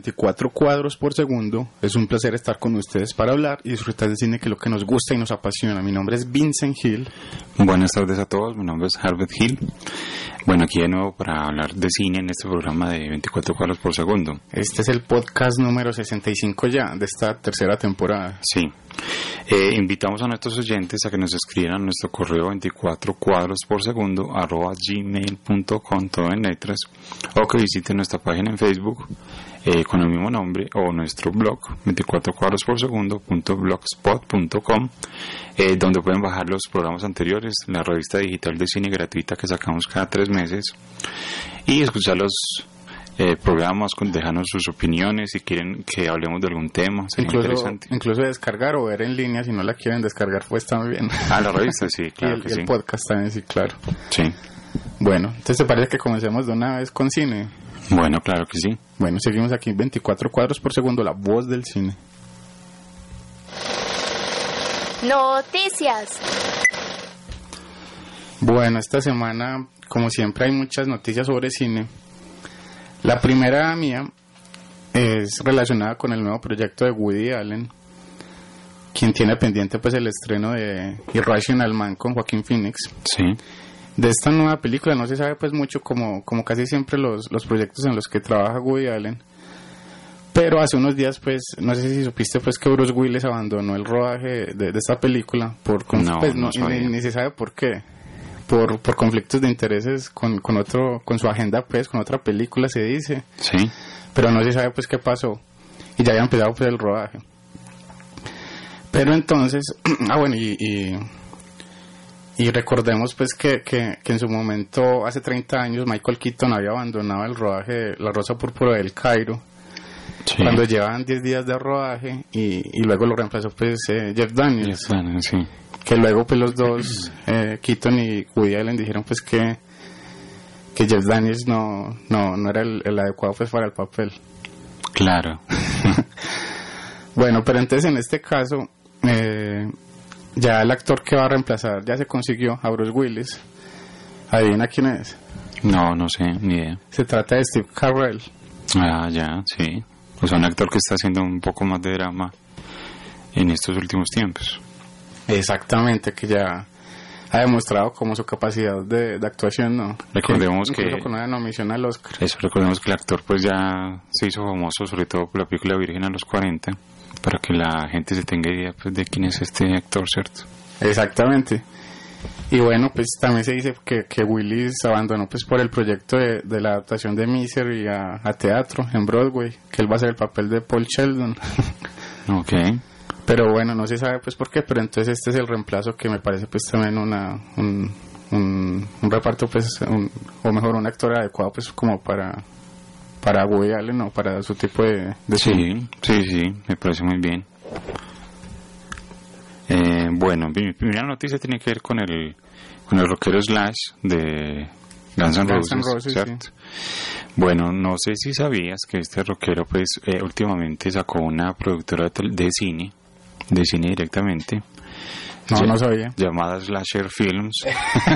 24 cuadros por segundo. Es un placer estar con ustedes para hablar y disfrutar del cine que es lo que nos gusta y nos apasiona. Mi nombre es Vincent Hill. Buenas tardes a todos, mi nombre es Harvard Hill. Bueno, aquí de nuevo para hablar de cine en este programa de 24 cuadros por segundo. Este es el podcast número 65 ya de esta tercera temporada. Sí. Eh, invitamos a nuestros oyentes a que nos escriban a nuestro correo 24 cuadros por segundo arroba gmail.com todo en letras o que visiten nuestra página en Facebook eh, con el mismo nombre o nuestro blog 24 cuadros por segundo punto blogspot.com eh, donde pueden bajar los programas anteriores, la revista digital de cine gratuita que sacamos cada tres meses y escuchar los eh, programas, con, dejarnos sus opiniones si quieren que hablemos de algún tema, sería Incluso, interesante. incluso descargar o ver en línea si no la quieren descargar pues también. Ah, la revista, sí, y claro el, que y el podcast también, sí, claro. Sí. Bueno, entonces te parece que comencemos de una vez con cine. Bueno, claro que sí. Bueno, seguimos aquí 24 cuadros por segundo, la voz del cine. Noticias. Bueno, esta semana, como siempre, hay muchas noticias sobre cine. La primera mía es relacionada con el nuevo proyecto de Woody Allen, quien tiene pendiente pues el estreno de Irrational Man con Joaquín Phoenix. Sí. De esta nueva película no se sabe pues mucho como, como casi siempre los, los proyectos en los que trabaja Woody Allen. Pero hace unos días pues, no sé si supiste pues que Bruce Willis abandonó el rodaje de, de esta película por No, pues, no ni- ni, se sabe por qué. Por, por conflictos de intereses con, con otro, con su agenda pues, con otra película se dice Sí. pero no se sabe pues qué pasó y ya había empezado pues el rodaje pero entonces ah bueno y, y, y recordemos pues que, que, que en su momento hace 30 años Michael Keaton había abandonado el rodaje de La Rosa Púrpura del Cairo Sí. cuando llevaban 10 días de rodaje y, y luego lo reemplazó pues eh, Jeff Daniels Ya están, sí. que luego pues los dos eh, Keaton y Woody Allen dijeron pues que que Jeff Daniels no, no, no era el, el adecuado pues para el papel Claro. Bueno, pero entonces en este caso, eh, ya el actor que va a reemplazar ya se consiguió a Bruce Willis. Adivina quién es. No, no sé, ni idea. Se trata de Steve Carell. Ah, ya, sí. O sea, un actor que está haciendo un poco más de drama en estos últimos tiempos. Exactamente, que ya ha demostrado como su capacidad de, de actuación, ¿no? Recordemos que- incluso con una nominación al Oscar. Eso, recordemos que el actor pues ya se hizo famoso, sobre todo por la película Virgen a los 40, para que la gente se tenga idea pues de quién es este actor, ¿cierto? Exactamente. Y bueno, pues también se dice que, que Willis abandonó pues por el proyecto de, de la adaptación de Misery a, a teatro en Broadway, que él va a hacer el papel de Paul Sheldon. Ok. Pero bueno, no se sabe pues por qué, pero entonces este es el reemplazo que me parece pues también una un, un, un reparto pues un- o mejor un actor adecuado pues como para para Woody Allen o para su tipo de, de cine. Sí, sí, sí, me parece muy bien. Eh, bueno, mi primera noticia tiene que ver con el, con el rockero Slash de Guns N' Guns Roses, N' Roses, ¿cierto? Bueno, no sé si sabías que este rockero pues eh, últimamente sacó una productora de, de cine, de cine directamente, No, Sí. no sabía. llamada Slasher Films.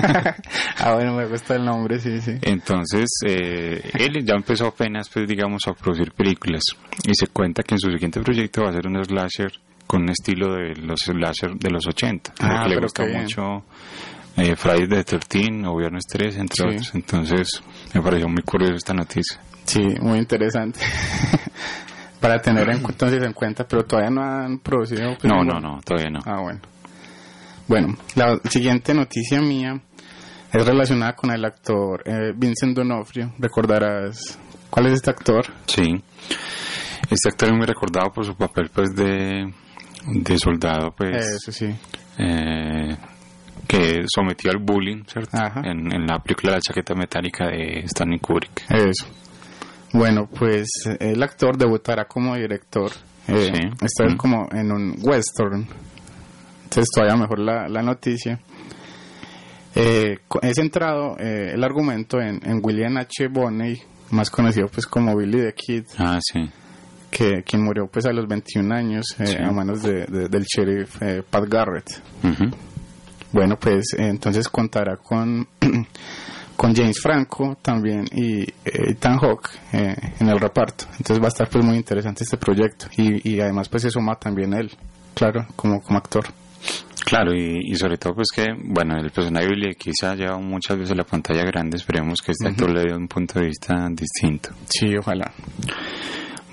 ah, bueno, me gusta el nombre, sí, sí. Entonces, eh, él ya empezó apenas, pues, digamos, a producir películas. Y se cuenta que en su siguiente proyecto va a ser un slasher con un estilo de los slasher de los 80. Ah, porque le gusta mucho eh, Friday the 13 o Viernes 3, entre Sí. otros. Entonces, me pareció muy curiosa esta noticia. Sí, muy interesante. para tener en, entonces en cuenta, pero todavía no han producido. pues, No, no, no, todavía no. Ah, bueno. Bueno, la siguiente noticia mía es relacionada con el actor eh, Vincent D'Onofrio. Recordarás cuál es este actor. Sí. Este actor es muy recordado por su papel, pues, de, de soldado, pues, Eso sí. eh, que sometió al bullying, ¿cierto? Ajá. En, en la película La chaqueta metálica de Stanley Kubrick. Eso. Bueno, pues el actor debutará como director. Eh, Sí. Esta vez Mm. como en un western. Entonces todavía mejor la, la noticia. Eh, he centrado eh, el argumento en, en William H. Bonney, más conocido pues como Billy the Kid, Ah, sí. que quien murió pues a los 21 años eh, Sí. a manos de, de- del sheriff eh, Pat Garrett. Bueno, pues eh, entonces contará con, con James Franco también y Ethan Hawke eh, en el reparto. Entonces va a estar pues muy interesante este proyecto y, y además pues se suma también él, claro, como, como actor. Claro, y, y sobre todo pues que, bueno, el personaje de Billy quizá ha llevado muchas veces la pantalla grande, esperemos que este actor le dé un punto de vista distinto. Sí, ojalá.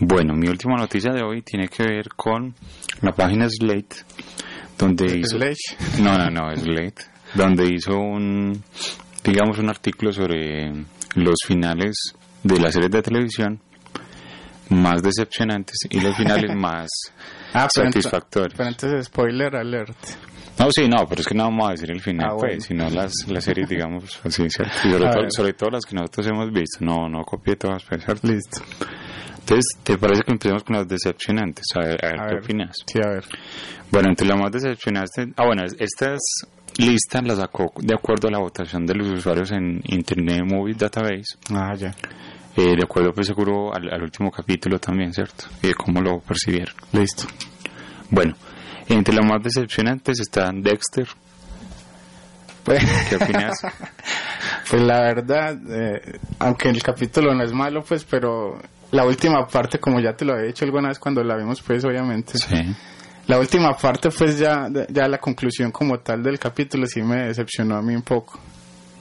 Bueno, mi última noticia de hoy tiene que ver con la página Slate, donde hizo... Sledge. No, no, no, Slate, donde hizo un, digamos, un artículo sobre los finales de las series de televisión más decepcionantes y los finales más Ah, satisfactorios. Pero entonces spoiler alert. No, sí, no, pero es que no vamos a decir el final, Ah, bueno. pues, sino las, las series, digamos, así, sobre, todo, sobre todo las que nosotros hemos visto, no, no copié todas, pues, ¿cierto? Listo. Entonces, ¿te parece que empecemos con las decepcionantes? A ver, a ver A ¿qué ver. opinas? Sí, a ver. Bueno, entre las más decepcionantes, ah, bueno, estas listas las sacó de acuerdo a la votación de los usuarios en Internet Movie Database, Ah, ya. eh, de acuerdo, pues, seguro al, al último capítulo también, ¿cierto? Y de cómo lo percibieron. Listo. Bueno, entre las más decepcionantes están Dexter. Pues, ¿Qué opinas? pues la verdad, eh, aunque el capítulo no es malo, pues, pero la última parte, como ya te lo había dicho alguna vez cuando la vimos, pues, obviamente. sí. La última parte, pues, ya, ya la conclusión como tal del capítulo sí me decepcionó a mí un poco.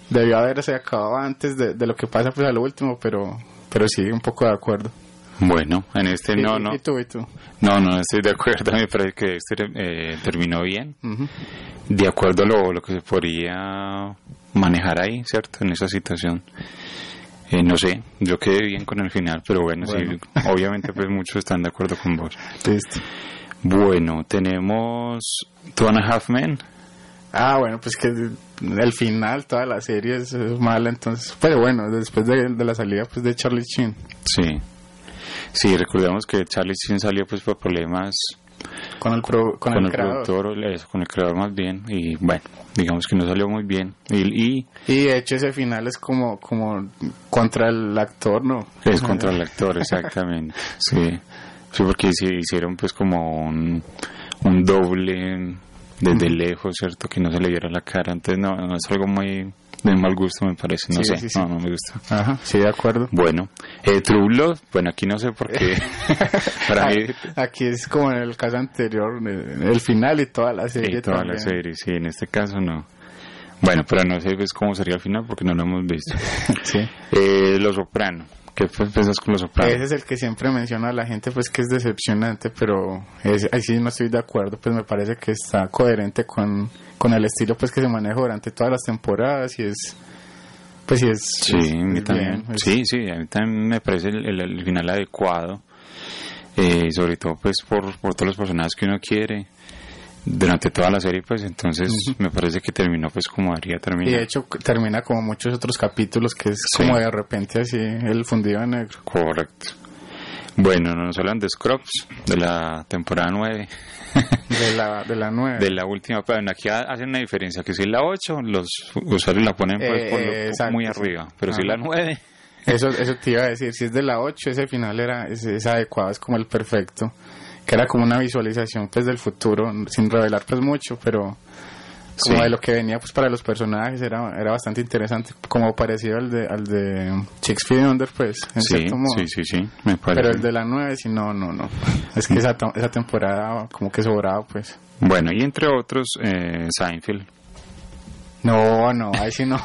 Debió haberse acabado antes de, de lo que pasa, pues, a lo último, pero, pero sí, un poco de acuerdo. Bueno, en este no, ¿Y- no. ¿Y tú, y tú? No, no estoy de acuerdo. Me parece que este eh, terminó bien. De acuerdo a lo, lo que se podría manejar ahí, ¿cierto? En esa situación. Eh, no sé, yo quedé bien con el final, pero bueno, Bueno. sí, obviamente pues muchos están de acuerdo con vos. Listo. Bueno, tenemos Two and a Half Men. Ah, bueno, pues que el final, toda la serie es, es mala, entonces, pero bueno, después de, de la salida pues de Charlie Sheen. Sí. Sí, recordemos que Charlie Sheen salió pues por problemas Con el, pro- con con, el, el, creador. productor, eso, con el creador más bien, y bueno, digamos que no salió muy bien. Y, y Y de hecho ese final es como, como contra el actor, ¿no? es contra el actor, exactamente. Sí, sí porque se hicieron pues como un, un doble desde lejos, ¿cierto? Que no se le viera la cara. Entonces, no, no es algo muy de mal gusto, me parece. No Sí, sé, sí, sí. no, no me gusta. Ajá, sí, de acuerdo. Bueno, eh, True Blood, bueno, aquí no sé por qué. Para mí, Aquí es como en el caso anterior, el, final y toda la serie. y toda también. la serie, sí, en este caso no. Bueno, pero no sé pues, cómo sería el final porque no lo hemos visto. Sí. Eh, Los Soprano, ¿qué piensas con Los Soprano? Ese es el que siempre menciona a la gente, pues que es decepcionante, pero ahí sí no estoy de acuerdo, pues me parece que está coherente con, con el estilo pues que se maneja durante todas las temporadas y es, pues sí es... Sí, es- a mí también. bien, es- Sí, sí, a mí también me parece el, el- el final adecuado. Eh, sobre todo, pues, por, por todos los personajes que uno quiere durante toda la serie, pues, entonces me parece que terminó, pues, como Y terminar. de hecho termina como muchos otros capítulos que es Sí. como de repente así el fundido en negro. Correcto. Bueno, nos hablan de Scrubs, de la temporada 9, De la, de la nueve. de la última. Pero aquí ha- hacen una diferencia, que si es la 8, los usuarios la ponen pues, Eh, por lo- eh, exacto, muy arriba, pero si es la Ajá. 9, Eso, eso te iba a decir, si es de la 8, ese final era es, es adecuado, es como el perfecto, que era como una visualización pues del futuro, sin revelar pues mucho, pero como Sí. de lo que venía pues para los personajes era, era bastante interesante, como parecido al de, al de Six Feet Under pues, en sí, cierto modo. sí, sí, sí, me parece. Pero el de la 9 sí, no, no, no. Es que esa, esa temporada como que sobraba pues. Bueno, y entre otros, eh, Seinfeld. No, no, ahí sí no.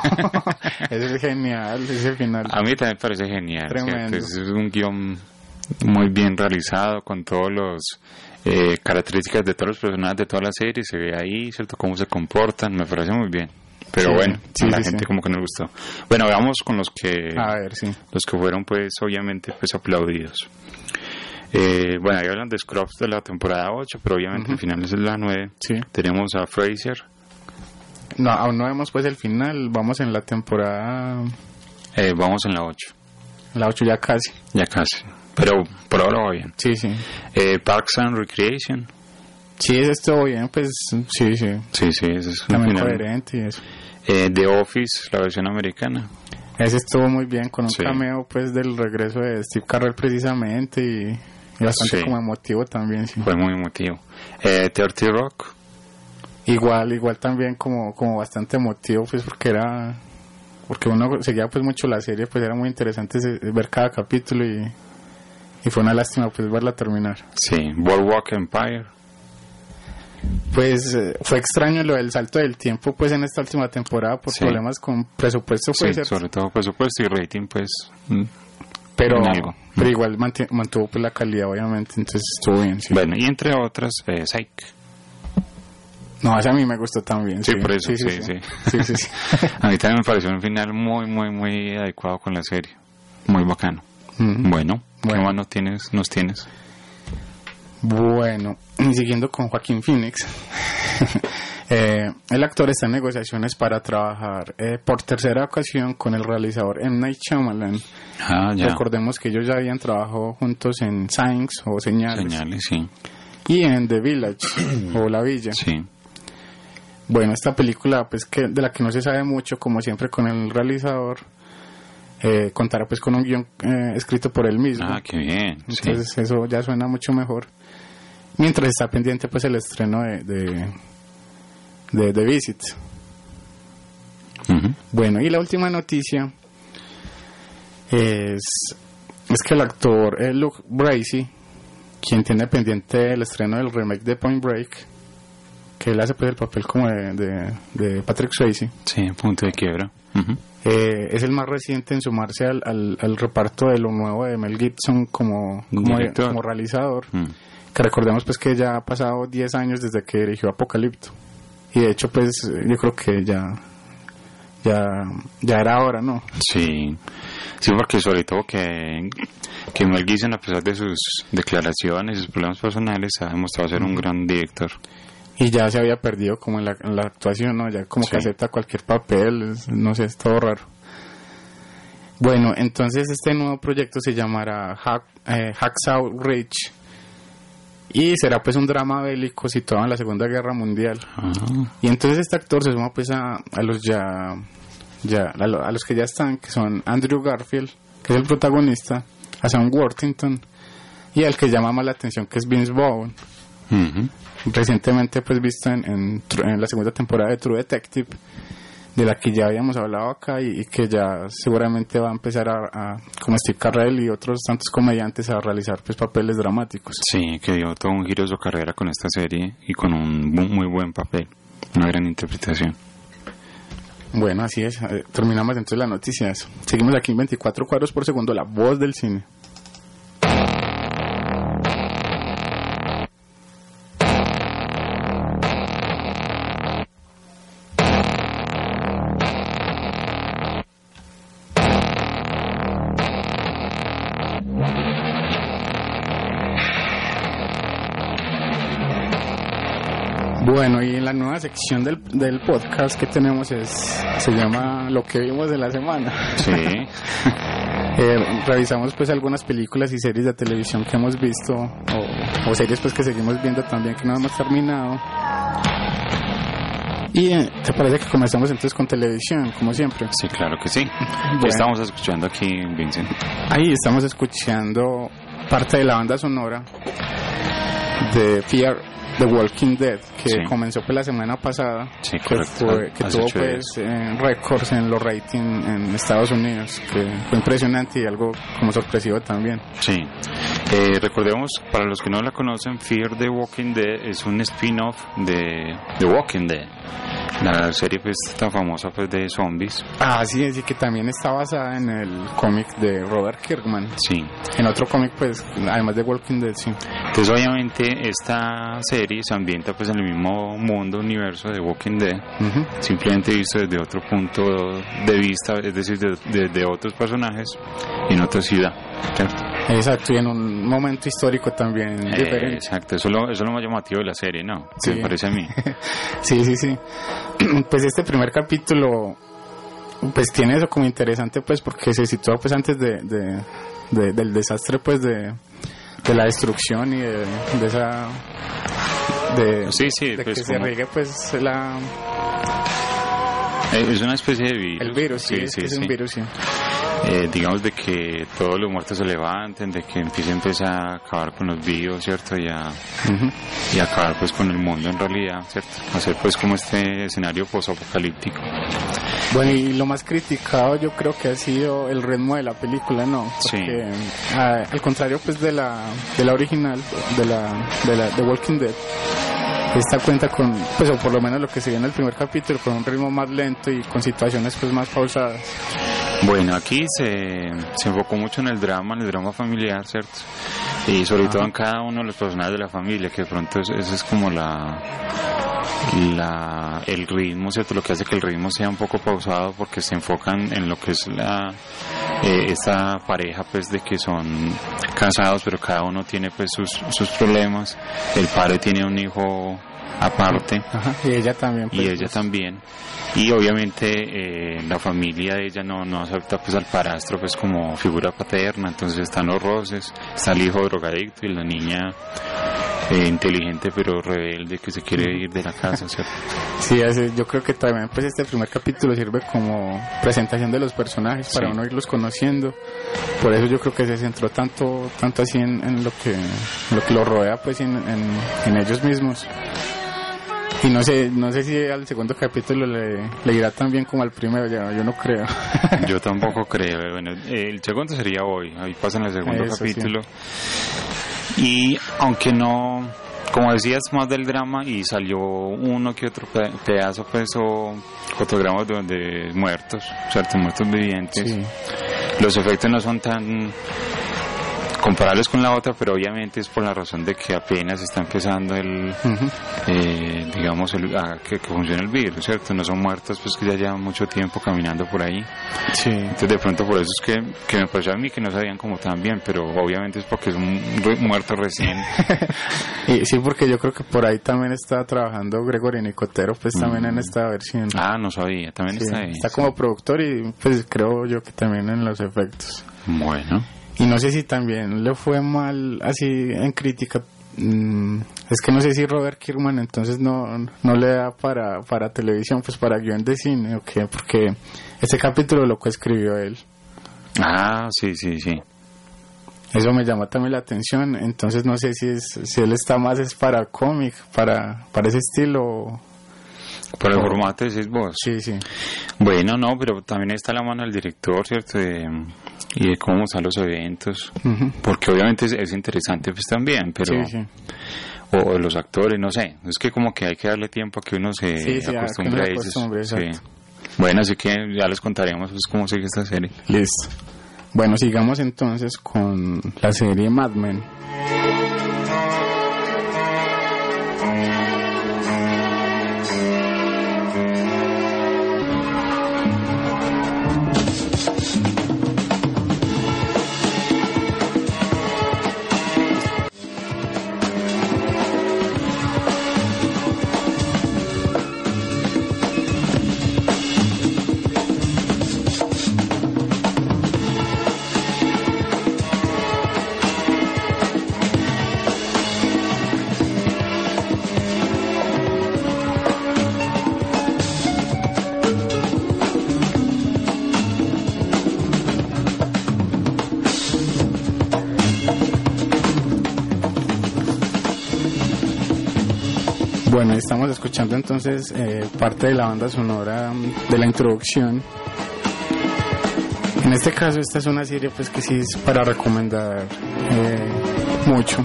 es genial, ese final. A mí también me parece genial. Tremendo. ¿cierto? Es un guion muy bien realizado con todos los eh, características de todos los personajes de toda la serie. Se ve ahí, ¿cierto? Cómo se comportan. Me parece muy bien. Pero Sí, bueno, sí, la sí, gente como que no le gustó. Bueno, vamos con los que A ver, sí. los que fueron pues obviamente pues aplaudidos. Eh, bueno, ahí hablan de Scrubs de la temporada 8, pero obviamente el final es la 9. Sí. Tenemos a Fraser, No, aún no vemos pues el final, vamos en la temporada, eh, vamos en la 8, la 8 ya casi. ya casi. Pero por ahora va bien. Sí, sí. Eh, Parks and Recreation, Sí, ese estuvo bien, pues sí, sí. Sí, sí, ese es También coherente y eso. Eh, The Office, la versión americana. Ese estuvo muy bien con un Sí. cameo pues del regreso de Steve Carell precisamente y, y bastante Sí. como emotivo también, sí. Fue muy emotivo. Eh, 30 Rock. Igual, igual también como, como bastante emotivo pues porque era porque uno seguía pues mucho la serie, pues era muy interesante ver cada capítulo y, y fue una lástima pues verla terminar. Sí. Boardwalk Empire. Pues eh, fue extraño lo del salto del tiempo pues en esta última temporada por Sí. problemas con presupuesto Sí, puede ser, sobre todo presupuesto y rating, pues. mm. pero, algo. pero igual mantuvo pues la calidad obviamente, entonces estuvo bien, sí. Bueno, y entre otras, eh, Psych. No, esa a mí me gustó también. Sí, por eso, sí, sí. Sí, sí, sí. A mí también me pareció un final muy, muy, muy adecuado con la serie. Muy bacano. Ujú. Bueno, ¿qué Bueno. más nos tienes? Nos tienes? Bueno, y siguiendo con Joaquín Phoenix, eh, el actor está en negociaciones para trabajar eh, por tercera ocasión con el realizador M. Night Shyamalan. Ah, ya. Recordemos que ellos ya habían trabajado juntos en Signs o Señales, Señales, sí. y en The Village o La Villa. Sí. Bueno, esta película, pues que de la que no se sabe mucho, como siempre con el realizador, eh, contará pues con un guion eh, escrito por él mismo. Ah, qué bien. Sí. Entonces eso ya suena mucho mejor. Mientras está pendiente pues el estreno de de, Visit. Ujú. Bueno, y la última noticia es, es que el actor eh, Luke Bracey, quien tiene pendiente el estreno del remake de Point Break, que él hace pues el papel como de, de, de Patrick Swayze, Sí, punto de quiebra. Ujú. Eh, es el más reciente en sumarse al, al, al reparto de lo nuevo de Mel Gibson como, como, como realizador. Mm. que recordemos pues que ya ha pasado 10 años desde que dirigió Apocalipto y de hecho pues yo creo que ya ya ya era hora no Sí, sí, porque sobre todo que, que Mel Gibson, a pesar de sus declaraciones y sus problemas personales, ha demostrado ser un gran director. Y ya se había perdido como en la, en la actuación no ya como que acepta cualquier papel no sé es todo raro. Bueno entonces este nuevo proyecto se llamará Hack, eh, Hacksaw Ridge y será pues un drama bélico situado en la Segunda Guerra Mundial. Ah, Y entonces este actor se suma pues a, a los ya, ya a, lo- a los que ya están, que son Andrew Garfield, que es el protagonista, a Sam Worthington y al que llama más la atención que es Vince Vaughn, ujú. recientemente pues visto en, en, en la segunda temporada de True Detective, de la que ya habíamos hablado acá y, y que ya seguramente va a empezar a, a- como Steve Carell y otros tantos comediantes a realizar pues papeles dramáticos. Sí, que dio todo un giro a su carrera con esta serie y con un muy buen papel, una gran interpretación. Bueno, así es. Eh, Terminamos entonces las noticias. Seguimos aquí en 24 cuadros por segundo, la voz del cine. Nueva sección del, del podcast que tenemos es se llama Lo que vimos de la semana. Sí, Eh, revisamos pues algunas películas y series de televisión que hemos visto o, o series pues que seguimos viendo también que no hemos terminado. Y eh, te parece que comenzamos entonces con televisión, como siempre. sí, claro que sí. Bueno. ¿Qué estamos escuchando aquí, Vincent? Ahí estamos escuchando parte de la banda sonora de Fear the Walking Dead, que Sí. comenzó pues la semana pasada, Sí, que, fue- que hace tuvo pues eh, récords en los ratings en Estados Unidos, que fue impresionante y algo como sorpresivo también. Sí. Eh, recordemos, para los que no la conocen, Fear the Walking Dead es un spin-off de The Walking Dead, la serie pues tan famosa pues de zombies. Ah, sí, es y que también está basada en el cómic de Robert Kirkman. Sí. En otro cómic, pues, además de Walking Dead, sí. Entonces obviamente esta serie se ambienta pues en el mismo mundo, universo de Walking Dead, Ujú. simplemente visto desde otro punto de vista, es decir, de, de- de otros personajes en otra ciudad. ¿cierto? Exacto, y en un momento histórico también Eh, diferente. exacto, eso es, lo, eso es lo más llamativo de la serie, ¿no? Sí. Me parece a mí. Sí, sí, sí. Pues este primer capítulo, pues tiene eso como interesante, pues, porque se sitúa pues antes de, de- de- del desastre, pues, de, de la destrucción y de, de esa de, Sí, sí, de pues que se riegue pues la, Eh, Es una especie de virus. el virus, sí, es que es un sí. virus, sí. Eh, digamos de que todos los muertos se levanten, de que empiecen pues a acabar con los vivos, ¿cierto? Y a, y acabar pues con el mundo en realidad, ¿cierto? Hacer pues como este escenario posapocalíptico. Bueno, y lo más criticado yo creo que ha sido el ritmo de la película, ¿no? Sí. Porque ah, al contrario pues de la, de la original, de la, de la de Walking Dead, esta cuenta con, pues o por lo menos lo que se ve en el primer capítulo, con un ritmo más lento y con situaciones pues más pausadas. Bueno, aquí se, se enfocó mucho en el drama, en el drama familiar, ¿cierto? Y sobre todo en cada uno de los personajes de la familia, que de pronto es- ese es como la, la el ritmo, ¿cierto? Lo que hace que el ritmo sea un poco pausado porque se enfocan en lo que es la eh, esta pareja pues de que son casados pero cada uno tiene pues sus, sus problemas el padre tiene un hijo aparte Ajá. Y ella también. y pues, ella pues, también y obviamente eh, la familia de ella no, no acepta pues al parastro pues como figura paterna entonces están los roces está el hijo drogadicto y la niña eh, inteligente pero rebelde que se quiere ir de la casa ¿cierto? Sí, así- yo creo que también pues este primer capítulo sirve como presentación de los personajes para Sí. uno irlos conociendo. Por eso yo creo que se centró tanto tanto así en, en lo que lo que lo rodea pues en, en, en ellos mismos. Y no sé, no sé si al segundo capítulo le, le irá tan bien como al primero, ya, yo no creo. Yo tampoco creo. Bueno, el segundo sería hoy. Ahí pasa en el segundo Eso, sí. capítulo. Y aunque no, como decías, más del drama y salió uno que otro pe- pedazo, pues, o fotogramas de, de muertos, ¿cierto? Muertos vivientes. Sí. Los efectos no son tan comparables con la otra, pero obviamente es por la razón de que apenas está empezando el, Ujú. eh, digamos, el, a que, que funcione el virus, ¿cierto? No son muertos, pues que ya llevan mucho tiempo caminando por ahí. Sí. Entonces de pronto por eso es que, que me pareció a mí que no sabían como tan bien, pero obviamente es porque es un re- muerto recién. Y sí, porque yo creo que por ahí también está trabajando Gregory Nicotero, pues también en esta versión. ah, no sabía, también Sí, está ahí. está como productor y pues creo yo que también en los efectos. Bueno, Y no sé si también le fue mal así en crítica. mm, es que no sé si Robert Kirkman entonces no, no le da para, para televisión, pues para guion de cine o qué, porque este capítulo lo coescribió él. ah, sí, sí, sí. Eso me llama también la atención, entonces no sé si es si él está más es para cómic, para, para ese estilo. Por el formato decís vos. Sí, sí. Bueno, no, pero también está la mano del director, ¿cierto? De- y de cómo están los eventos. Porque obviamente es, es interesante pues también, pero... Sí, sí. O, o los actores, no sé. Es que como que hay que darle tiempo a que uno se Sí, a acostumbre a acostumbre, Sí. exacto. Bueno, así que ya les contaremos pues cómo sigue esta serie. Listo. Bueno, sigamos entonces con la serie Mad Men. Bueno, estamos escuchando entonces eh, parte de la banda sonora de la introducción. En este caso, esta es una serie pues que sí es para recomendar eh, mucho.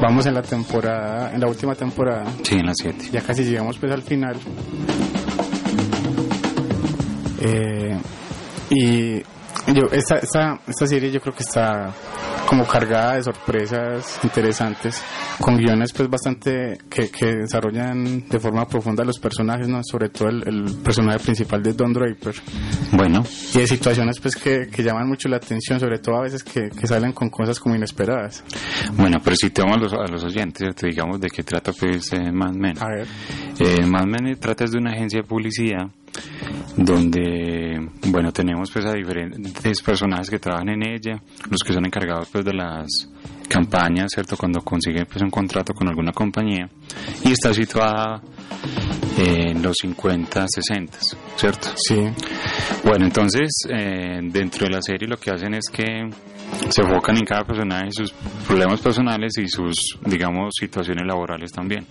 Vamos en la temporada, en la última temporada, Sí, en las 7. ya casi llegamos pues al final. Eh, y yo, esta, esta, esta serie yo creo que está como cargada de sorpresas interesantes, con guiones pues bastante que, que desarrollan de forma profunda los personajes, ¿no? sobre todo el, el personaje principal de Don Draper, Bueno, y de situaciones pues que, que llaman mucho la atención, sobre todo a veces que, que salen con cosas como inesperadas. bueno, pero si a los, a los oyentes, ¿cierto? digamos de qué trata pues eh, Mad Men. A ver, Eh, Mad Men trata de una agencia de publicidad donde, bueno, tenemos pues a diferentes personajes que trabajan en ella, los que son encargados pues de las campaña, ¿cierto? Cuando consigue pues, un contrato con alguna compañía y está situada en los 50, 60, ¿cierto? Sí. Bueno, entonces eh, dentro de la serie lo que hacen es que se enfocan en cada personaje, sus problemas personales y sus, digamos, situaciones laborales también.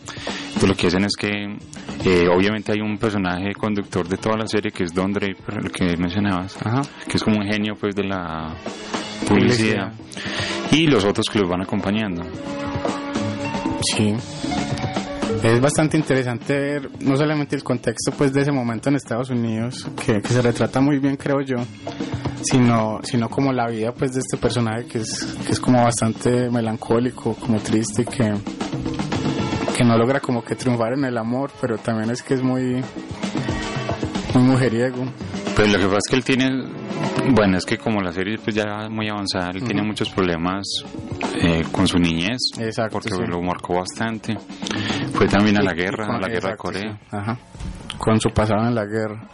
Entonces lo que hacen es que eh, obviamente hay un personaje conductor de toda la serie que es Don Draper, el que mencionabas, Ajá. que es como un genio pues de la publicidad, y los otros que los van acompañando. Sí. Es bastante interesante ver no solamente el contexto pues de ese momento en Estados Unidos, que, que se retrata muy bien creo yo, sino, sino como la vida pues de este personaje que es, que es como bastante melancólico, como triste, que, que no logra como que triunfar en el amor, pero también es que es muy, muy mujeriego. Pues lo que pasa es que él tiene, bueno, es que como la serie pues ya es muy avanzada, él tiene muchos problemas eh, con su niñez, Exacto, porque sí. lo marcó bastante. Fue también a la guerra, a la guerra de Corea. sí. Ajá. Con su pasado en la guerra.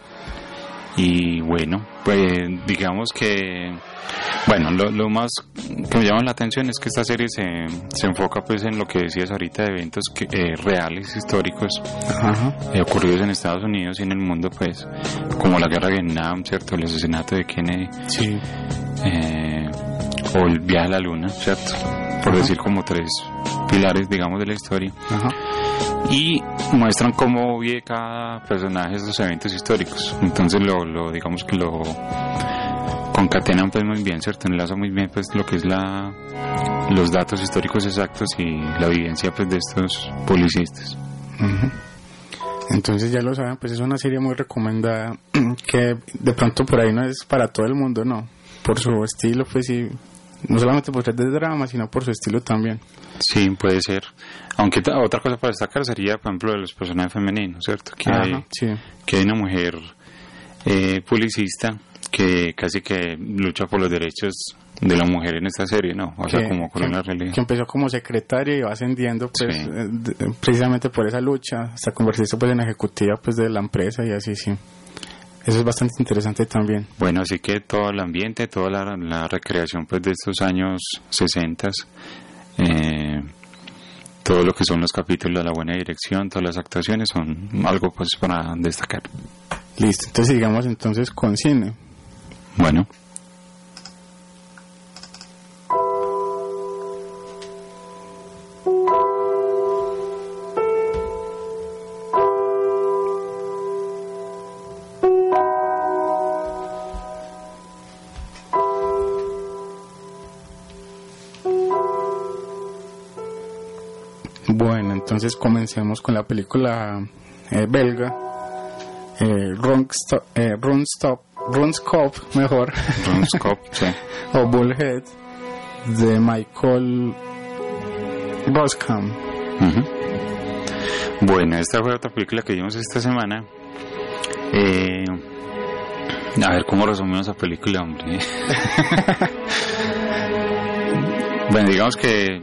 Y bueno, pues digamos que, bueno, lo, lo más que me llama la atención es que esta serie se, se enfoca pues en lo que decías ahorita de eventos que, eh, reales, históricos, Ajá. eh, ocurridos en Estados Unidos y en el mundo, pues, como la guerra de Vietnam, ¿cierto? El asesinato de Kennedy, Sí. eh, o el viaje a la luna, ¿cierto? Por Ajá. decir como tres pilares, digamos, de la historia. Ajá. Y muestran cómo vive cada personaje esos eventos históricos. Entonces, lo, lo digamos que lo concatenan pues muy bien, ¿cierto? Enlazan muy bien pues lo que es la los datos históricos exactos y la vivencia pues de estos publicistas. Ujú. Entonces ya lo saben, pues es una serie muy recomendada que de pronto por ahí no es para todo el mundo, no. Por su estilo, pues sí, no solamente por ser de drama, sino por su estilo también. Sí, puede ser. Aunque otra cosa para destacar sería, por ejemplo, de los personajes femeninos, ¿cierto? Que, hay, Ajá, sí. que hay una mujer eh, publicista que casi que lucha por los derechos de la mujer en esta serie, ¿no? O sea, como con que- una realidad. que empezó como secretaria y va ascendiendo pues Sí. eh, de- precisamente por esa lucha hasta convertirse pues en ejecutiva pues de la empresa y así sí. Eso es bastante interesante también. Bueno, así que todo el ambiente, toda la, la recreación pues de estos años 60, eh, todo lo que son los capítulos de la buena dirección, todas las actuaciones son algo pues para destacar. Listo, entonces sigamos entonces con cine. Bueno, Bueno, entonces comencemos con la película eh, belga eh, eh, Stop, Run Scop, mejor, Ron Scott, sí. o Bullhead de Michael. Ujú. Bueno, esta fue otra película que vimos esta semana. Eh, a ver, ¿cómo resumimos esa película, hombre? bueno, digamos que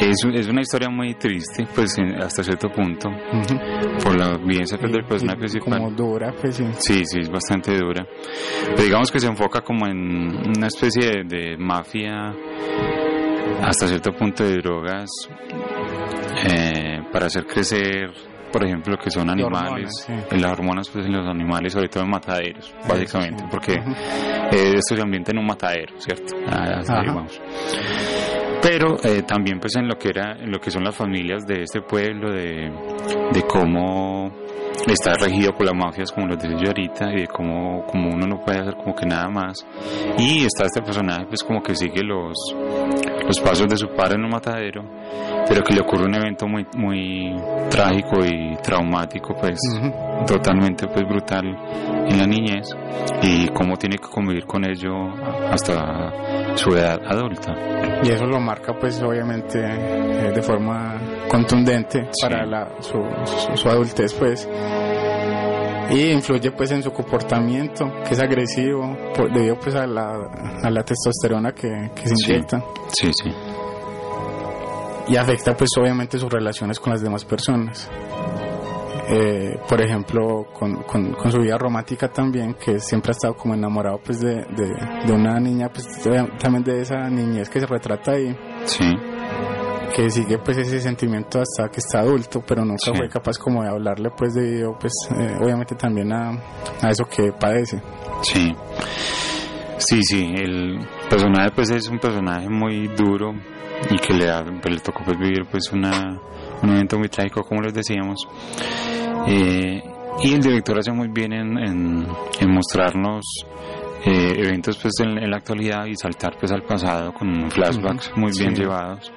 es, es una historia muy triste, pues hasta cierto punto, Ujú. por la vivencia del personaje principal. Como dura, pues sí. Sí, sí, es bastante dura. Pero digamos que se enfoca como en una especie de, de mafia, hasta cierto punto de drogas, eh, para hacer crecer, por ejemplo, lo que son animales, hormonas, en las hormonas pues en los animales, sobre todo en mataderos, básicamente, sí. porque Ujú. eh, esto se ambienta en un matadero, ¿cierto? Ah, ahí vamos. Pero eh, también pues en lo que era, en lo que son las familias de este pueblo, de, de cómo está regido por las mafias, como lo decía yo ahorita, y de cómo, cómo uno no puede hacer como que nada más. Y está este personaje pues como que sigue los, los pasos de su padre en un matadero, pero que le ocurre un evento muy, muy trágico y traumático, pues totalmente pues brutal en la niñez y cómo tiene que convivir con ello hasta su edad adulta. Y eso lo marca pues obviamente eh, de forma contundente Sí. para la, su, su, su adultez pues y influye pues en su comportamiento que es agresivo por- debido pues a la, a la testosterona que, que se inyecta. Sí, sí. y afecta pues obviamente sus relaciones con las demás personas. Eh, por ejemplo con, con, con su vida romántica también que siempre ha estado como enamorado pues de, de, de una niña pues de- también de esa niñez que se retrata ahí. Sí, que sigue pues ese sentimiento hasta que está adulto, pero nunca Sí. fue capaz como de hablarle pues debido pues eh, obviamente también a, a eso que padece. sí. Sí, sí, el personaje pues es un personaje muy duro y que le, pues, le tocó pues vivir pues una, un evento muy trágico como les decíamos. Eh, y el director hace muy bien en, en, en mostrarnos eh, eventos pues en, en la actualidad y saltar pues al pasado con flashbacks muy bien Sí. llevados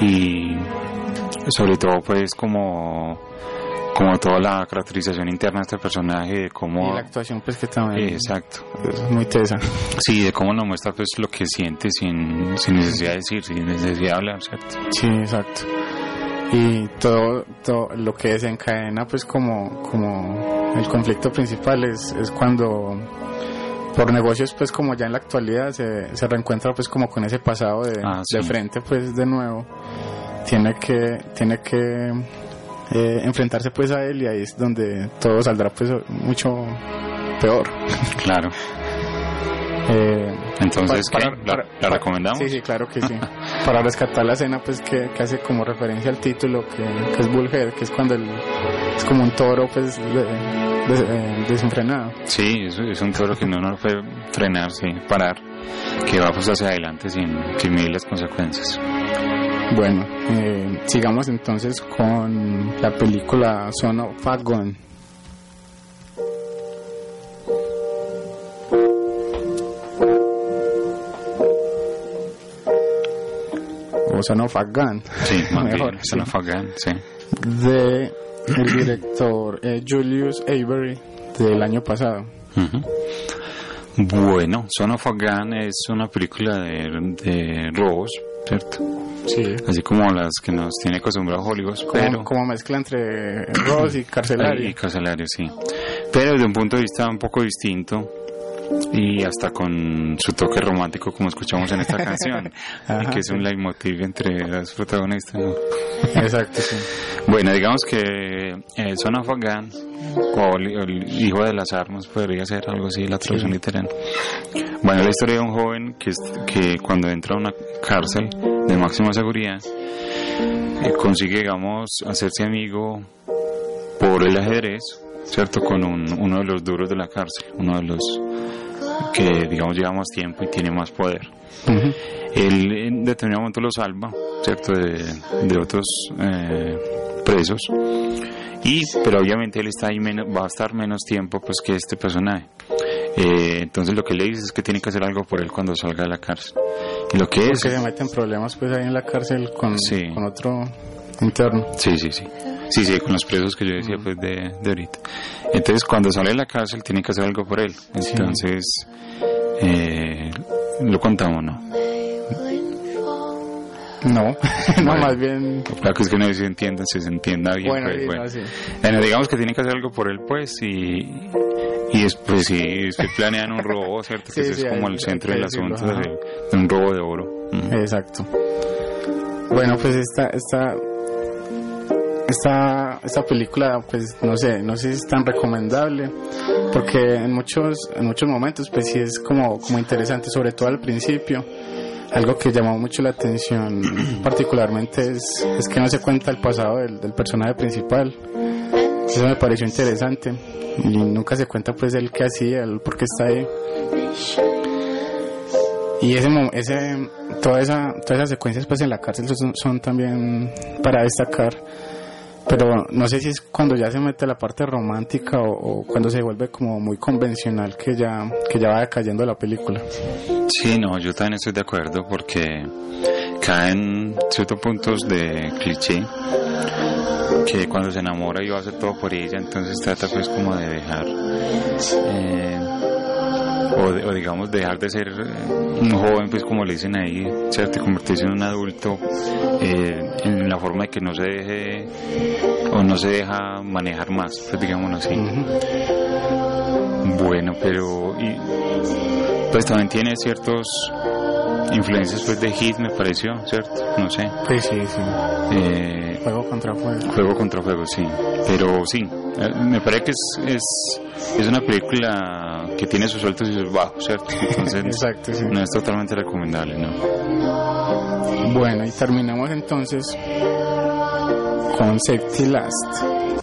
y sobre todo pues como como toda la caracterización interna de este personaje de Y cómo la actuación pues que también exacto es muy tesa. sí de cómo nos muestra pues lo que siente sin, sin necesidad de decir sin necesidad de hablar cierto Sí, exacto. Y todo, todo lo que desencadena pues como, como el conflicto principal es, es cuando por negocios pues como ya en la actualidad se, se reencuentra pues como con ese pasado de, Ah, de frente pues de nuevo. Tiene que tiene que eh, enfrentarse pues a él y ahí es donde todo saldrá pues mucho peor. Claro. Eh, entonces para- para- ¿La, recomendamos Sí, sí, claro que sí. Para rescatar la escena, pues que, que hace como referencia al título, que, que es Bullhead, que es cuando el, es como un toro, pues, de- eh, desenfrenado. Sí, es, es un toro que no nos puede frenar, sí, parar, que va pues hacia adelante sin, sin medir las consecuencias. Bueno, eh, sigamos entonces con la película Son of a Gun. O Son of a Gun. Sí, Mejor, bien, sí. A Gun, sí. de el director eh, Julius Avery del año pasado. Ujú. Bueno, Son of a Gun es una película de, de robos, ¿cierto? Sí. Así como las que nos tiene acostumbrados Hollywood, Como, pero... como mezcla entre Ross y Carcelario. Y carcelario, sí. Pero desde un punto de vista un poco distinto y hasta con su toque romántico como escuchamos en esta canción, Ajá, que es un leitmotiv entre las protagonistas. ¿no? Exacto, sí. Bueno, digamos que eh, Son of Gun, o el, hijo de las armas, podría ser algo así, la traducción Sí. literal. Bueno, la historia de un joven que, que cuando entra a una cárcel de máxima seguridad, eh, consigue, digamos, hacerse amigo por el ajedrez, ¿cierto? Con un- uno de los duros de la cárcel, uno de los que, digamos, lleva más tiempo y tiene más poder. Él en determinado momento lo salva, ¿cierto? De, de otros eh, presos. Y, pero obviamente él está ahí menos, va a estar menos tiempo pues que este personaje. Eh, entonces lo que le dice es que tiene que hacer algo por él cuando salga de la cárcel. Y lo que es... Porque se meten problemas pues ahí en la cárcel con, Sí. con otro interno. Sí, sí, sí. Sí, sí, con los presos que yo decía pues de, de ahorita. Entonces cuando sale de la cárcel tiene que hacer algo por él. Entonces eh, lo contamos, ¿no? No, no, Bueno. más bien... Claro que es que no se entienda, si se entienda bien. Bueno, pues, bueno. no, sí. Bueno, digamos que tiene que hacer algo por él, pues, y, y después sí, después planean un robo, ¿cierto? Sí, que ese sí, es como hay- el centro del asunto de, de un robo de oro. Mm. Exacto. Bueno, pues esta, esta, esta, esta película, pues no sé, no sé si es tan recomendable, porque en muchos, en muchos momentos, pues sí es como, como interesante, sobre todo al principio. Algo que llamó mucho la atención particularmente es, es que no se cuenta el pasado del, del personaje principal. Eso me pareció interesante. Y nunca se cuenta pues el qué hacía, el por qué está ahí. Y ese, ese toda esa, todas esas secuencias pues en la cárcel son también para destacar. Pero no sé si es cuando ya se mete la parte romántica o, cuando se vuelve como muy convencional que ya, que ya va cayendo la película. Sí, no, yo también estoy de acuerdo porque caen ciertos puntos de cliché que cuando se enamora y va a hacer todo por ella, entonces trata pues como de dejar eh, o, digamos dejar de ser eh, un joven pues como le dicen ahí, ¿cierto? Convertirse en un adulto eh, en la forma de que no se deje o no se deja manejar más, pues digámoslo así. Bueno, pero y, pues también tiene ciertos influencias pues de hit me pareció, ¿cierto? No sé. Pues sí, sí. Eh, Fuego contra fuego. Juego contra juego, sí. Pero sí, eh, me parece que es, es, es una película que tiene sus altos y sus bajos, ¿cierto? Entonces Exacto, sí. no es totalmente recomendable, ¿no? Bueno, y terminamos entonces con Safety Last.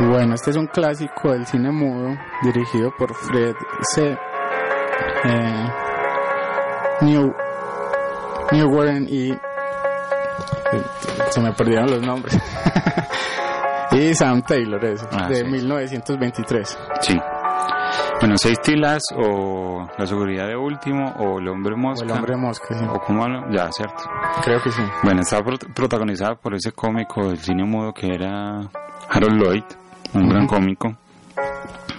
Bueno, este es un clásico del cine mudo dirigido por Fred C. Eh, New, New Warren y se me perdieron los nombres y Sam Taylor eso, Ah, de sí. 1923 Sí. Bueno, Safety Last o La Seguridad de Último o El Hombre o Mosca. el hombre mosca sí. O como ya, cierto. creo que sí Bueno, estaba prot- protagonizada por ese cómico del cine mudo que era Harold Lloyd, un gran cómico.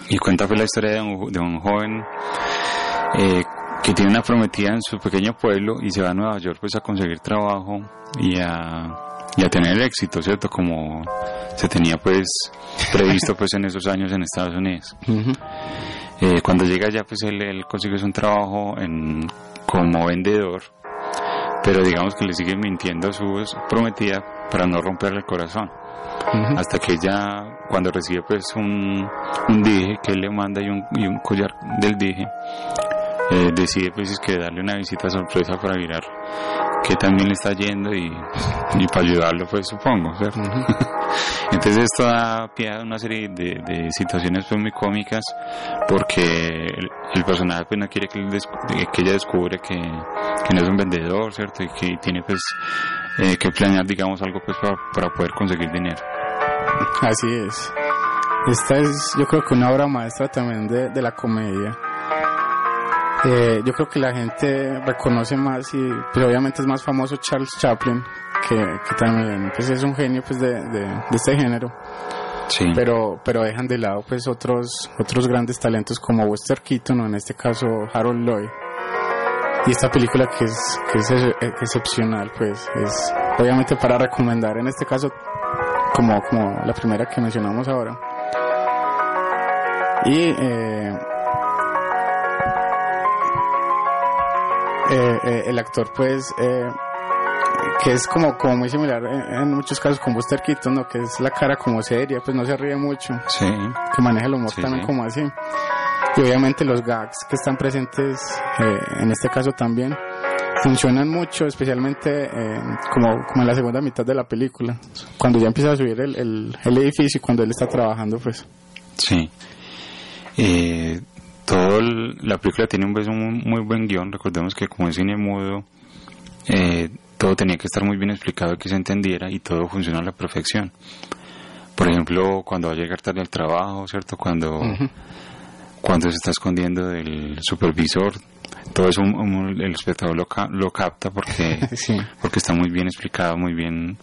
Y cuenta pues la historia de un, de un joven eh, que tiene una prometida en su pequeño pueblo y se va a Nueva York pues a conseguir trabajo y a, y a tener éxito, ¿cierto? Como se tenía pues previsto pues en esos años en Estados Unidos. Eh, cuando llega allá, pues él, él consigue un trabajo en, como vendedor, pero digamos que le sigue mintiendo a su prometida para no romperle el corazón. Hasta que ella, cuando recibe pues un, un dije que él le manda y un, y un collar del dije, eh, decide pues es que darle una visita sorpresa para mirar que también le está yendo y, y para ayudarlo pues supongo. Entonces esto da pie a una serie de, de situaciones pues muy cómicas porque el, el personaje pues no quiere que, que ella descubre que, que no es un vendedor, ¿cierto? Y que tiene pues eh, que planear digamos algo pues para, para poder conseguir dinero. Así es. Esta es, yo creo que una obra maestra también de, de la comedia. Eh, yo creo que la gente reconoce más y pues obviamente es más famoso Charles Chaplin que, que también pues es un genio pues de, de, de este género Sí. pero pero dejan de lado pues otros otros grandes talentos como Buster Keaton o en este caso Harold Lloyd y esta película que es que es ex- excepcional pues es obviamente para recomendar en este caso como como la primera que mencionamos ahora y eh, eh, eh, el actor pues eh, que es como, como muy similar en, en muchos casos con Buster Keaton, ¿no? que es la cara como seria, pues no se ríe mucho, Sí. que maneja el humor Sí, también sí. como así. Y obviamente los gags que están presentes eh, en este caso también funcionan mucho, especialmente eh, como, como en la segunda mitad de la película, cuando ya empieza a subir el, el, el edificio y cuando él está trabajando, pues. Sí. Eh, todo el- la película tiene un, un muy buen guion. Recordemos que como es cine mudo, eh, todo tenía que estar muy bien explicado y que se entendiera y todo funciona a la perfección. Por ejemplo, cuando va a llegar tarde al trabajo, ¿cierto? Cuando, Ujú. Cuando se está escondiendo del supervisor, todo eso un- un- el espectador lo, ca- lo capta porque, Sí. porque está muy bien explicado, muy bien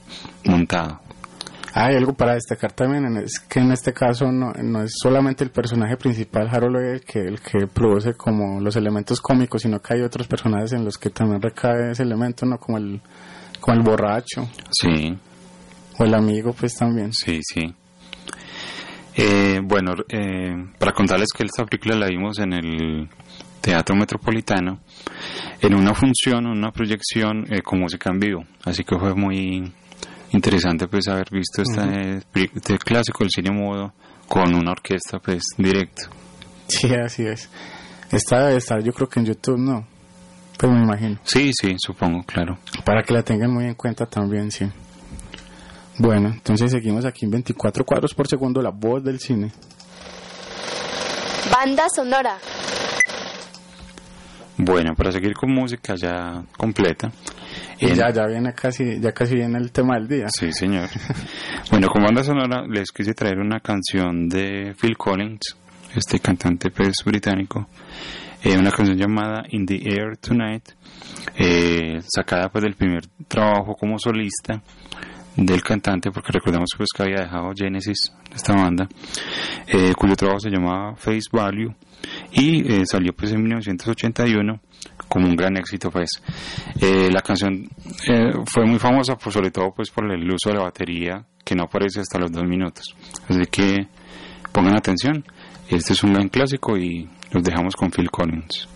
montado. Hay algo para destacar también, es que en este caso no, no es solamente el personaje principal, Harold el que, el que produce como los elementos cómicos, sino que hay otros personajes en los que también recae ese elemento, ¿no? Como el, como el borracho Sí. o el amigo, pues también. Sí, sí. Eh, bueno, eh, para contarles que esta película la vimos en el Teatro Metropolitano, en una función, una proyección eh, con música en vivo. Así que fue muy interesante pues haber visto este, este clásico del cine mudo con una orquesta pues directo. Sí, así es. Esta debe estar yo creo que en YouTube, ¿no? Pues me imagino. Sí, sí, supongo, claro. Para que la tengan muy en cuenta también, sí. Bueno, entonces seguimos aquí en 24 cuadros por segundo, la voz del cine. Banda sonora. Bueno, para seguir con música ya completa. Y en- ya, ya viene casi, ya casi viene el tema del día. Sí, señor. bueno, como banda sonora les quise traer una canción de Phil Collins, este cantante pues británico, eh, una canción llamada In the Air Tonight, eh, sacada pues del primer trabajo como solista del cantante, porque recordemos pues que había dejado Genesis, esta banda, eh, cuyo trabajo se llamaba Face Value y eh, salió pues en 1981 como un gran éxito pues. Eh, la canción eh, fue muy famosa por sobre todo pues por el uso de la batería que no aparece hasta los dos minutos. Así que pongan atención este es un gran clásico y los dejamos con Phil Collins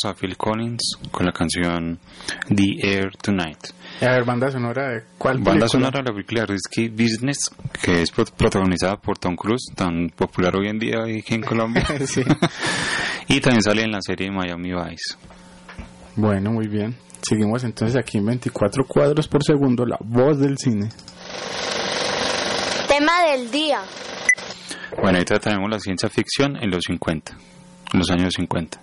escuchamos a Phil Collins con la canción The Air Tonight. A ver, banda sonora de cuál Banda película? sonora de la película Risky Business, que es pro- protagonizada por Tom Cruise, tan popular hoy en día aquí en Colombia. sí. y también sale en la serie Miami Vice. Bueno, muy bien. Seguimos entonces aquí en 24 cuadros por segundo, la voz del cine. Tema del día. Bueno, ahorita tenemos la ciencia ficción en los 50, en los años 50.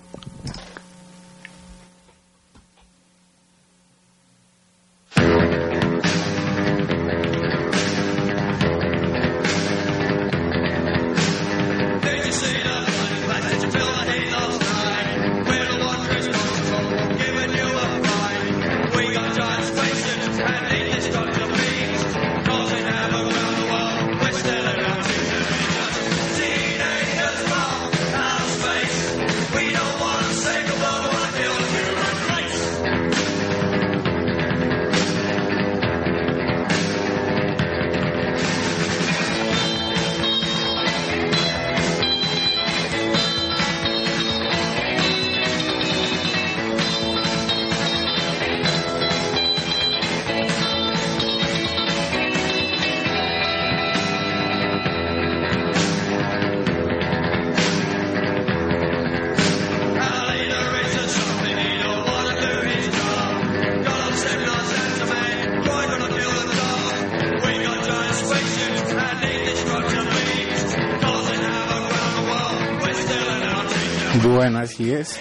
Es.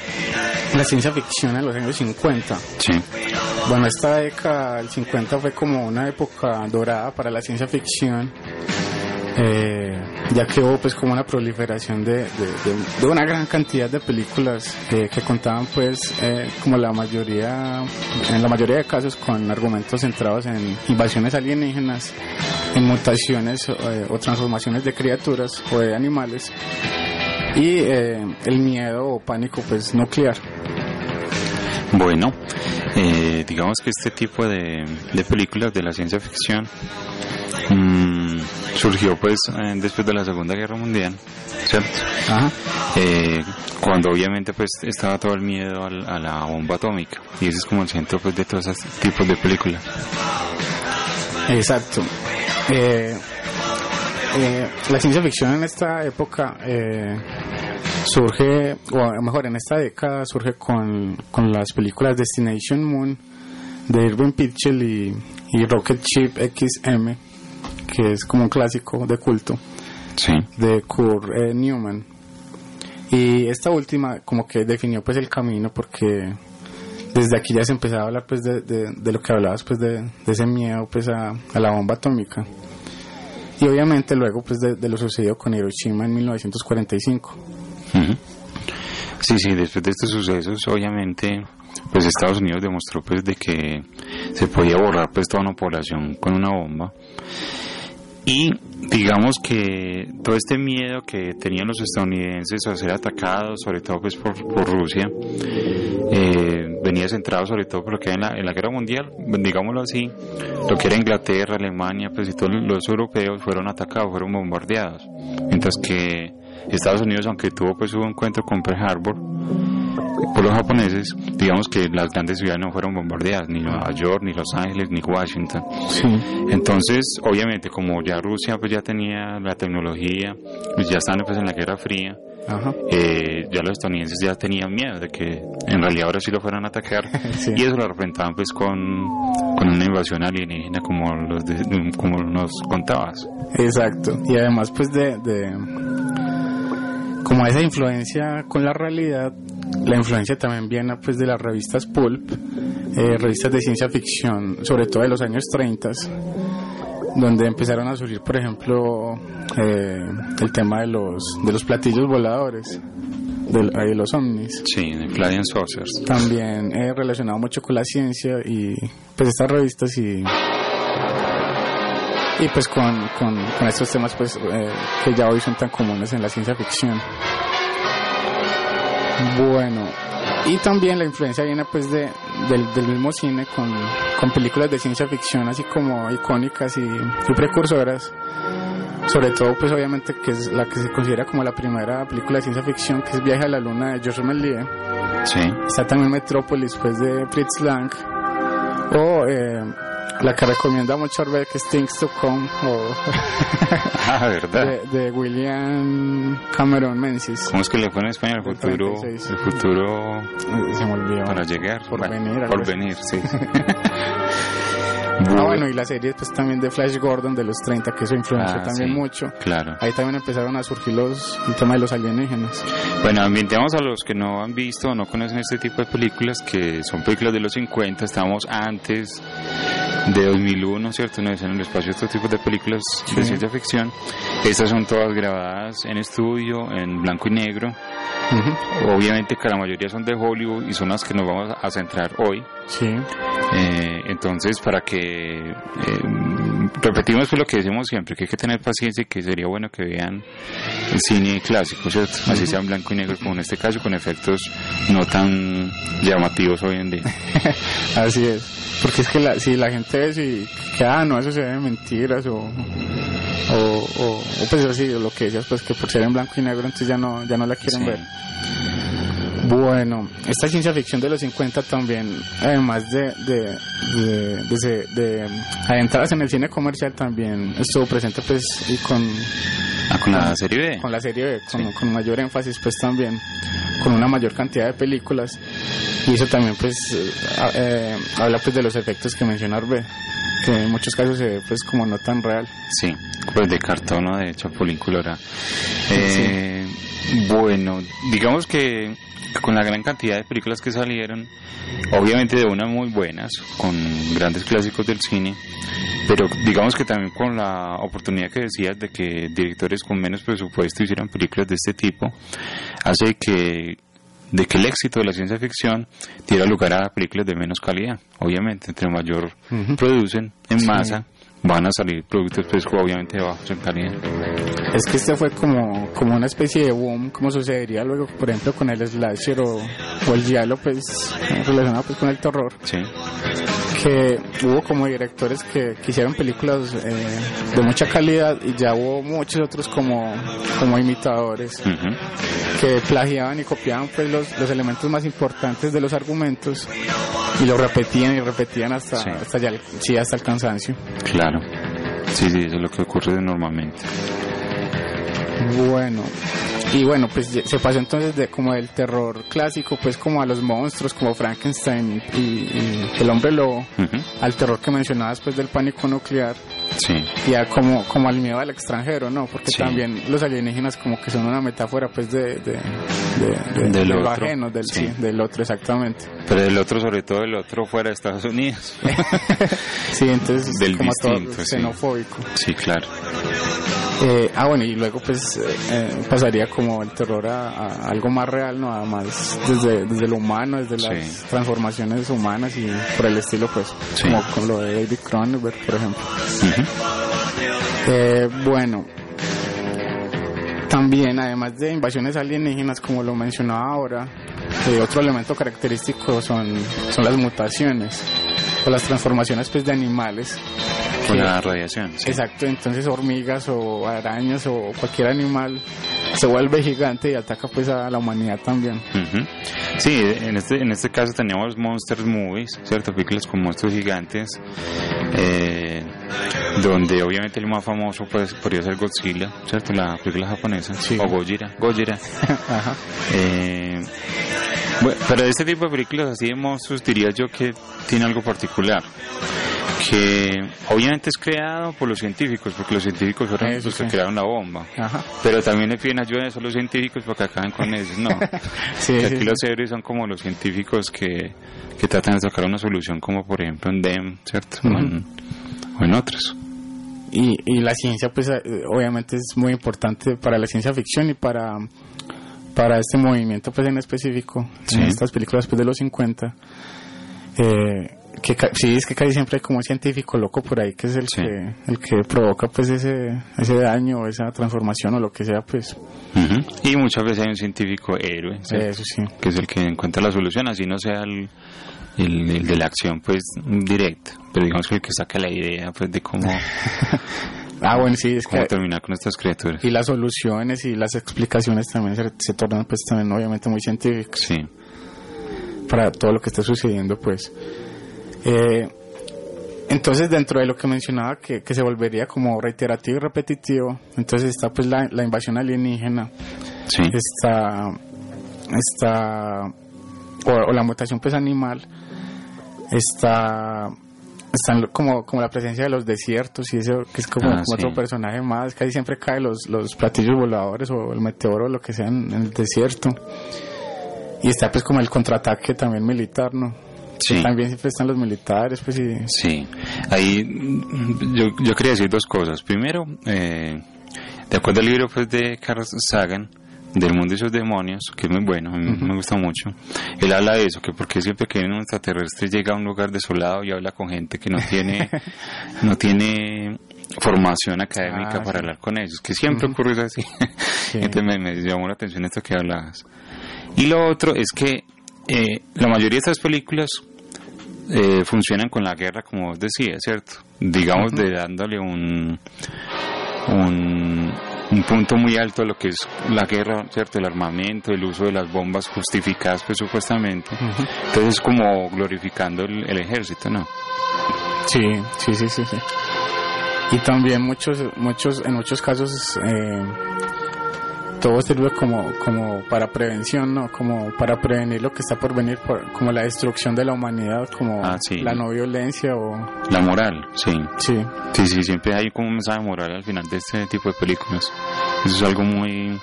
La ciencia ficción en los años 50. Sí, Bueno, esta década, el 50, fue como una época dorada para la ciencia ficción, eh, ya que hubo pues como una proliferación de, de- de- de una gran cantidad de películas eh, que contaban pues eh, como la mayoría, en la mayoría de casos con argumentos centrados en invasiones alienígenas, en mutaciones eh, o transformaciones de criaturas o de animales y eh, el miedo o pánico pues nuclear. Bueno, eh, digamos que este tipo de, de películas de la ciencia ficción mm, surgió pues después de la Segunda Guerra Mundial, ¿cierto? Ajá. Eh, cuando obviamente pues estaba todo el miedo al- a la bomba atómica y ese es como el centro pues de todos esos tipos de películas. Exacto. Eh, eh, la ciencia ficción en esta época eh, surge, o mejor, en esta década surge con, con las películas Destination Moon de Irving Pitchell y, y Rocket Ship XM, que es como un clásico de culto Sí, de Kurt eh, Newman. Y esta última como que definió pues el camino porque desde aquí ya se empezaba a hablar pues de, de- de lo que hablabas pues de, de ese miedo pues a, a la bomba atómica. Y obviamente luego pues de, de lo sucedido con Hiroshima en 1945. Sí, sí, después de estos sucesos, obviamente, pues Estados Unidos demostró pues de que se podía borrar pues toda una población con una bomba. Y digamos que todo este miedo que tenían los estadounidenses a ser atacados, sobre todo pues por, por Rusia, eh, venía centrado sobre todo por lo que en la, en la guerra mundial, digámoslo así, lo que era Inglaterra, Alemania, pues y todos los europeos fueron atacados, fueron bombardeados, mientras que Estados Unidos, aunque tuvo pues su encuentro con Pearl Harbor, por los japoneses, digamos que las grandes ciudades no fueron bombardeadas, ni Nueva York, ni Los Ángeles, ni Washington. Sí. Entonces, obviamente, como ya Rusia pues ya tenía la tecnología, pues ya estaban pues en la Guerra Fría, Ajá. eh, ya los estadounidenses ya tenían miedo de que en realidad ahora sí lo fueran a atacar Sí. y eso lo representaban pues con, con una invasión alienígena como, los de- como nos contabas. Exacto. Y además pues de, de como esa influencia con la realidad, la influencia también viene pues de las revistas pulp, eh, revistas de ciencia ficción, sobre todo de los años 30, donde empezaron a surgir, por ejemplo, eh, el tema de los de los platillos voladores, de, de los ovnis. Sí, de Flying Saucers. También eh, relacionado mucho con la ciencia y pues estas revistas y y pues con, con, con estos temas pues eh, que ya hoy son tan comunes en la ciencia ficción. Bueno, y también la influencia viene pues de, del, del mismo cine con, con películas de ciencia ficción así como icónicas y, y precursoras. Sobre todo pues obviamente que es la que se considera como la primera película de ciencia ficción que es Viaje a la Luna de George Méliès Sí. Está también Metrópolis, pues de Fritz Lang. O eh, la que recomienda mucho ver que es Things to Come o Ah, ¿verdad? de, de William Cameron Menzies. ¿Cómo es que le fue en español el futuro? 36. El futuro Eh, Se me olvidó. para llegar. Por Bueno, venir, Por venir, sí. Ah, bueno, y la serie pues también de Flash Gordon de los 30, que eso influenció Ah, también sí. mucho. Claro. Ahí también empezaron a surgir los, el tema de los alienígenas. Bueno, ambientemos a los que no han visto o no conocen este tipo de películas, que son películas de los 50, estamos antes de 2001, ¿cierto? No es en el espacio estos tipos de películas de ciencia ficción. Estas son todas grabadas en estudio, en blanco y negro. Obviamente que la mayoría son de Hollywood y son las que nos vamos a centrar hoy. Sí, Eh, entonces, para que eh, repetimos pues lo que decimos siempre, que hay que tener paciencia y que sería bueno que vean el cine clásico, ¿cierto? Así sea en blanco y negro, como en este caso, con efectos no tan llamativos hoy en día. así es. Porque es que la, si la gente ve si que, ah, no, eso se ve mentiras o, o, o, o, pues así, o lo que decías, pues que por ser en blanco y negro entonces ya no, ya no la quieren Sí. ver. Bueno, esta ciencia ficción de los 50 también, además de, de, de, de, de adentrarse en el cine comercial, también estuvo presente pues y con, Ah, con la serie B. con la serie B, con, Sí. con mayor énfasis pues también, con una mayor cantidad de películas y eso también pues eh, eh, habla pues de los efectos que menciona Arbe, que en muchos casos se ve pues como no tan real. Sí, pues de cartón o de Chapulín Colorado. Eh, Bueno, digamos que con la gran cantidad de películas que salieron, obviamente de unas muy buenas, con grandes clásicos del cine, pero digamos que también con la oportunidad que decías de que directores con menos presupuesto hicieran películas de este tipo, hace que de que el éxito de la ciencia ficción diera lugar a películas de menos calidad. Obviamente, entre mayor producen en Sí. masa, van a salir productos pues obviamente de bajos en calidad. Es que este fue como, como una especie de boom, como sucedería luego, por ejemplo, con el slasher o, o el giallo, pues, relacionado pues con el terror, Sí, que hubo como directores que, que hicieron películas eh, de mucha calidad y ya hubo muchos otros como, como imitadores que plagiaban y copiaban pues los, los elementos más importantes de los argumentos y lo repetían y repetían hasta, Sí. hasta ya sí, hasta el cansancio. claro. Sí, sí, eso es lo que ocurre normalmente. Bueno, y bueno, pues se pasó entonces de como del terror clásico, pues como a los monstruos, como Frankenstein y, y el hombre lobo, al al terror que mencionabas pues del pánico nuclear, Sí, y a como, como al miedo al extranjero, ¿no? Porque Sí. también los alienígenas como que son una metáfora pues de, de, de, de- Del de lo otro. ajeno, del, Sí. sí, del otro, exactamente. pero el otro, sobre todo el otro fuera de Estados Unidos. sí, entonces es Del como todo distinto, sí. xenofóbico. sí, claro. Eh, ah, bueno, y luego pues eh, eh, pasaría como el terror a, a algo más real, ¿no? Además, desde, desde lo humano, desde las Sí. transformaciones humanas y por el estilo, pues, Sí. como con lo de David Cronenberg, por ejemplo. Eh, bueno, también, además de invasiones alienígenas, como lo mencionaba ahora, eh, otro elemento característico son, son las mutaciones o las transformaciones pues, de animales. Con la radiación. sí. Exacto, entonces hormigas o arañas o cualquier animal se vuelve gigante y ataca pues a la humanidad también. Ujú. Sí, en este, en este caso teníamos Monsters Movies, ¿cierto? Películas con monstruos gigantes, eh, donde obviamente el más famoso pues, podría ser Godzilla, ¿cierto? La película japonesa, Sí. o Gojira, Gojira. Ajá. Eh, bueno, pero este tipo de películas así de monstruos diría yo que tiene algo particular. Que obviamente es creado por los científicos, porque los científicos fueron Eso los que sí. crearon la bomba. Ajá. Pero también le piden ayuda a los científicos para que acaben con ellos, no. Sí, Que aquí sí. los héroes son como los científicos que, que tratan de sacar una solución, como por ejemplo en DEM, ¿cierto? O en- o en otros. Y, y la ciencia pues eh, obviamente es muy importante para la ciencia ficción y para, para este movimiento pues en específico, en estas películas pues de los 50. Eh, que sí, es que casi siempre hay como un científico loco por ahí que es el Sí. que el que provoca pues ese ese daño esa transformación o lo que sea pues. Y muchas veces hay un científico héroe, ¿cierto? eso sí que es el que encuentra la solución, así no sea el, el, el de la acción pues directa, pero digamos que el que saca la idea pues de cómo, ah bueno sí es que terminar con estas criaturas. y las soluciones y las explicaciones también se, se tornan pues también obviamente muy científicas Sí. para todo lo que está sucediendo, pues. Eh, entonces, dentro de lo que mencionaba, que, que, se volvería como reiterativo y repetitivo, entonces está pues la, la invasión alienígena, Sí. está, está o, o la mutación pues animal, está están como, como la presencia de los desiertos y eso que es como, Ah, como sí. otro personaje más, casi siempre cae los, los platillos voladores o el meteoro o lo que sea en, en el desierto. Y está pues como el contraataque también militar, ¿no? Sí. También siempre están los militares, pues y... Sí, ahí yo, yo quería decir dos cosas. Primero, eh, de acuerdo al libro pues, de Carl Sagan, del mundo y sus demonios, que es muy bueno, a mí me gusta mucho, él habla de eso, que porque siempre que un extraterrestre llega a un lugar desolado y habla con gente que no tiene, no tiene formación académica Ah, para sí. hablar con ellos, que siempre ocurre eso así. Entonces me, me llamó la atención esto que hablabas. Y lo otro es que eh, la mayoría de estas películas eh, funcionan con la guerra, como vos decías, ¿cierto? Digamos, de dándole un, un, un punto muy alto a lo que es la guerra, ¿cierto? El armamento, el uso de las bombas justificadas, pues supuestamente. Entonces, es como glorificando el, el ejército, ¿no? Sí, sí, sí, sí, sí. Y también muchos, muchos, en muchos casos, eh, todo sirve como, como para prevención, ¿no? Como para prevenir lo que está por venir, por- como la destrucción de la humanidad, como Ah, sí. la no violencia o... La moral, sí. Sí, Sí, sí, siempre hay como un mensaje moral al final de este tipo de películas. Eso es algo muy,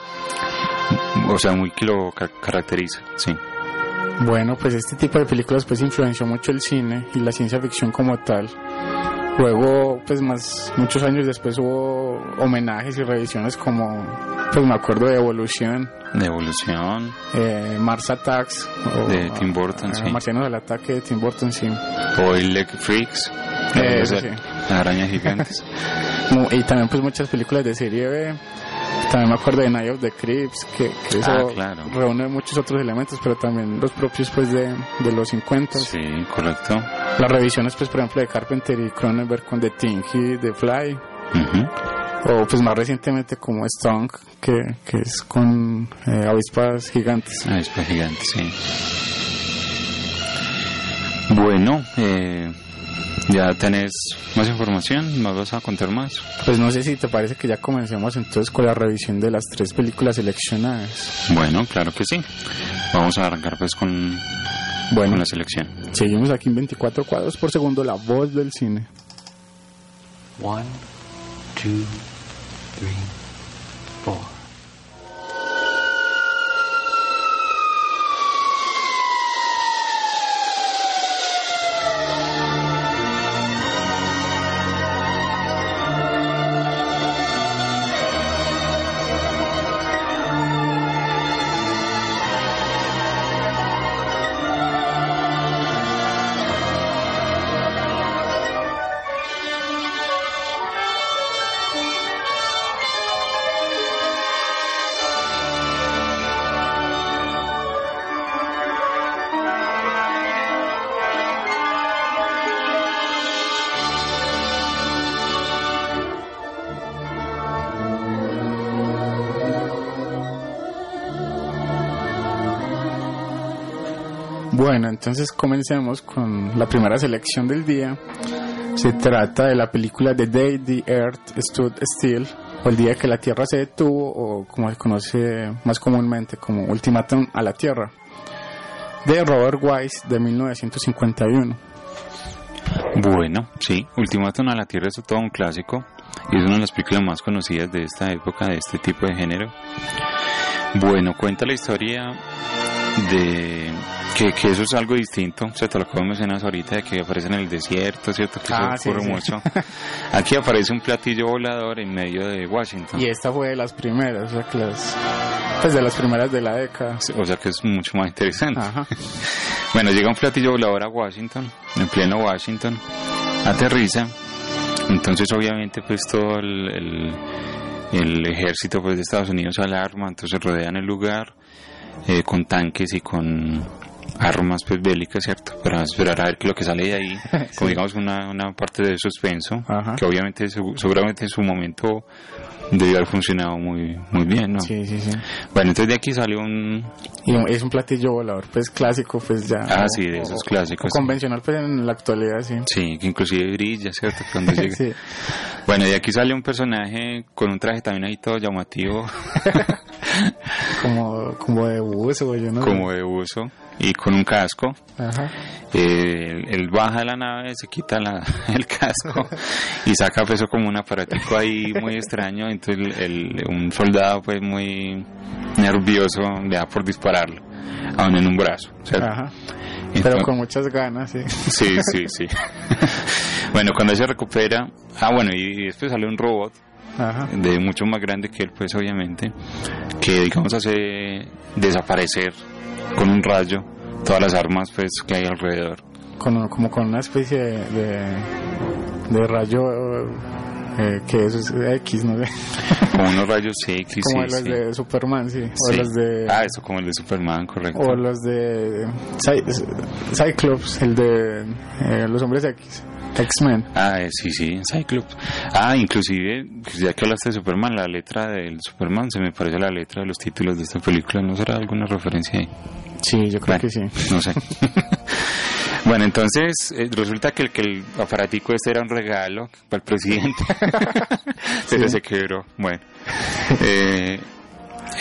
o sea, muy que lo ca- caracteriza, sí. bueno, pues este tipo de películas pues influenció mucho el cine y la ciencia ficción como tal. Luego, pues más, muchos años después hubo homenajes y revisiones como, pues me acuerdo de Evolución, De evolución, eh, Mars Attacks o, De Tim Burton, eh, sí. Marcianos al ataque de Tim Burton sí o el Leg Freaks, Eh, eso sí. arañas gigantes. Y también pues muchas películas de serie B también me acuerdo de Night of the Creeps que, que eso Ah, claro. reúne muchos otros elementos pero también los propios pues de, de los 50 sí, correcto. Las revisiones pues por ejemplo de Carpenter y Cronenberg con The Thing y The Fly o pues más recientemente como Stunk que, que es con eh, avispas gigantes Ah, es para gigante, sí. Bueno, eh, ya tenés más información, ¿me vas a contar más? pues no sé si te parece que ya comencemos entonces con la revisión de las tres películas seleccionadas Bueno, claro que sí. Vamos a arrancar pues con, bueno con la selección. Seguimos aquí en 24 cuadros por segundo, la voz del cine. One, two, three, four. Bueno, entonces comencemos con la primera selección del día. Se trata de la película The Day the Earth Stood Still, o El día que la Tierra se detuvo, o como se conoce más comúnmente como Ultimátum a la Tierra, de Robert Wise de 1951. Bueno, sí, Ultimátum a la Tierra es todo un clásico y es una de las películas más conocidas de esta época, de este tipo de género. Bueno, cuenta la historia de que, que eso es algo distinto, o sea, te lo que mencionas ahorita, de que aparece en el desierto, ¿cierto? Que Ah, eso ocurre sí. mucho. Aquí aparece un platillo volador en medio de Washington. Y esta fue de las primeras, o sea que las, pues de las primeras de la década. O sea que es mucho más interesante. Ajá. Bueno, llega un platillo volador a Washington, en pleno Washington, aterriza, entonces obviamente pues todo el, el, el ejército pues de Estados Unidos alarma, entonces rodean el lugar eh, con tanques y con armas pues bélicas, ¿cierto? Para esperar a ver qué es lo que sale de ahí, como digamos una, una parte de suspenso, Ajá. que obviamente segu- seguramente en su momento debió haber funcionado muy muy bien, ¿no? Sí, sí, sí. Bueno, entonces de aquí salió un... Y es un platillo volador, pues clásico, pues ya. Ah, o- sí, de esos clásicos. o sí. convencional, pues en la actualidad, sí. Sí, que inclusive brilla, ¿cierto? Cuando llega. Sí. Bueno, de aquí sale un personaje con un traje también ahí todo llamativo, Como, como de buzo, yo no como de uso, y con un casco. Ajá. Eh, él baja de la nave, se quita la- el casco y saca peso como un aparatico ahí muy extraño. Entonces el- el- un soldado pues muy nervioso le da por dispararlo, aún en un brazo. ¿cierto? Ajá. Entonces- Pero con muchas ganas, sí. Sí, sí, sí. bueno, cuando se recupera, ah bueno, y después sale un robot Ajá. de mucho más grande que él, pues obviamente, que digamos hace desaparecer con un rayo todas las armas pues que hay alrededor. Con, como con una especie de, de, de rayo eh, que eso es X, no sé. Como unos rayos X, como sí, los sí. de Superman, sí. O Sí. los de. Ah, eso como el de Superman, correcto. O los de Cy- Cyclops, el de eh, los hombres X, X-Men. Ah, eh, sí, sí, Cyclops. Ah, inclusive, pues, ya que hablaste de Superman, la letra del Superman se me parece a la letra de los títulos de esta película. ¿No será alguna referencia ahí? Sí, yo creo Bueno, que sí. No sé. bueno, entonces eh, resulta que el, que el aparatico este era un regalo para el presidente. Pero Sí. se quebró. Bueno. Eh,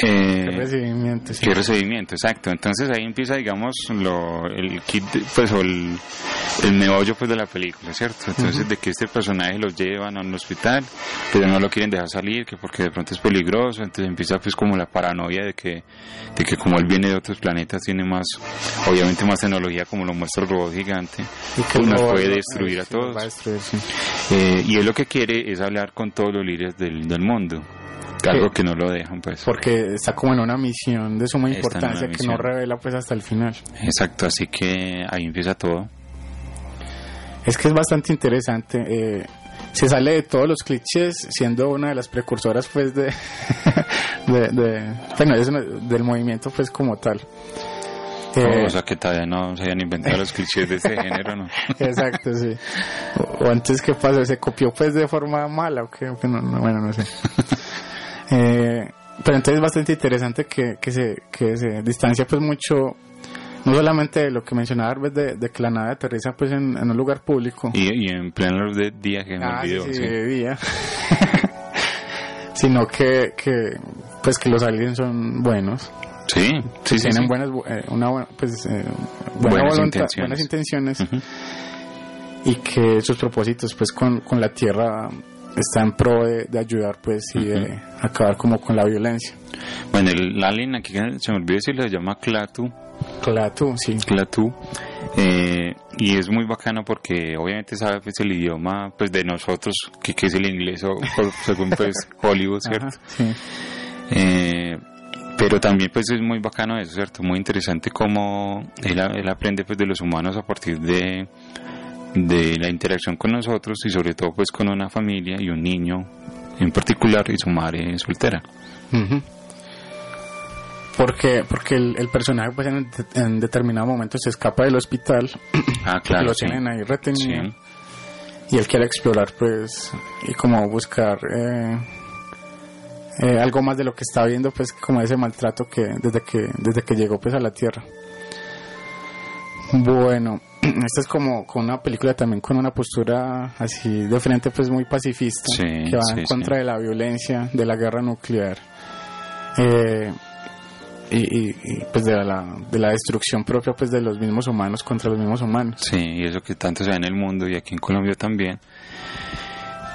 eh, Qué recibimiento, sí. Qué recibimiento, exacto. Entonces ahí empieza, digamos, lo, el kit, pues, o el, el meollo, pues, de la película, ¿cierto? Entonces, de que este personaje los llevan a un hospital, pero no lo quieren dejar salir, que porque de pronto es peligroso, entonces empieza, pues, como la paranoia de que, de que como él viene de otros planetas, tiene más, obviamente más tecnología, como lo muestra el robot gigante, Y pues, nos lo- puede lo- destruir a todos. va a destruir, sí. Eh, y él lo que quiere es hablar con todos los líderes del, del mundo, algo que no lo dejan, pues. Porque está como en una misión de suma importancia que no revela pues hasta el final. Exacto, así que ahí empieza todo. Es que es bastante interesante. eh, se sale de todos los clichés, siendo una de las precursoras, pues, de, de, de- bueno, es del movimiento, pues, como tal. Eh, o sea que todavía no se habían inventado los clichés de este género, ¿no? Exacto, sí. O, o antes, ¿qué pasó? ¿Se copió, pues, de forma mala o qué? Bueno, no, bueno, no sé. Eh, pero entonces es bastante interesante que, que, se, que se distancia, pues, mucho, no solamente de lo que mencionaba Arbet, de, de que la nave aterriza, pues, en, en un lugar público. Y, y en pleno de día que me Ah, olvidó, sí, sí. de día. Sino que, que, pues que los aliens son buenos. Sí, sí, sí, tienen buenas, eh, una buena, pues, eh, buena Buenas voluntad, intenciones. buenas intenciones y que sus propósitos, pues, con, con la Tierra está en pro de, de ayudar, pues, y de acabar como con la violencia. Bueno, el alien aquí se me olvidó si le llama Clatu, Claro, sí. Clatu, eh, y es muy bacano porque obviamente sabe pues el idioma pues de nosotros, que, que es el inglés o según pues Hollywood, ¿cierto? Ajá, sí. Eh, pero también pues es muy bacano eso, ¿cierto? Muy interesante cómo él, él aprende pues de los humanos a partir de, de la interacción con nosotros y sobre todo pues con una familia y un niño en particular y su madre soltera. Porque, porque el, el personaje pues en, en determinado momento se escapa del hospital, Ah, claro. lo sí. tienen ahí retenido Sí. y él quiere explorar pues y como buscar eh, eh, algo más de lo que está viendo pues como ese maltrato que desde que desde que llegó pues a la tierra. Bueno, esta es como con una película también con una postura así de frente pues muy pacifista Sí, que va sí, en contra sí. de la violencia, de la guerra nuclear. Eh, y, y- y, pues de la, de la destrucción propia pues de los mismos humanos contra los mismos humanos. Sí, y eso que tanto se da en el mundo y aquí en Colombia también,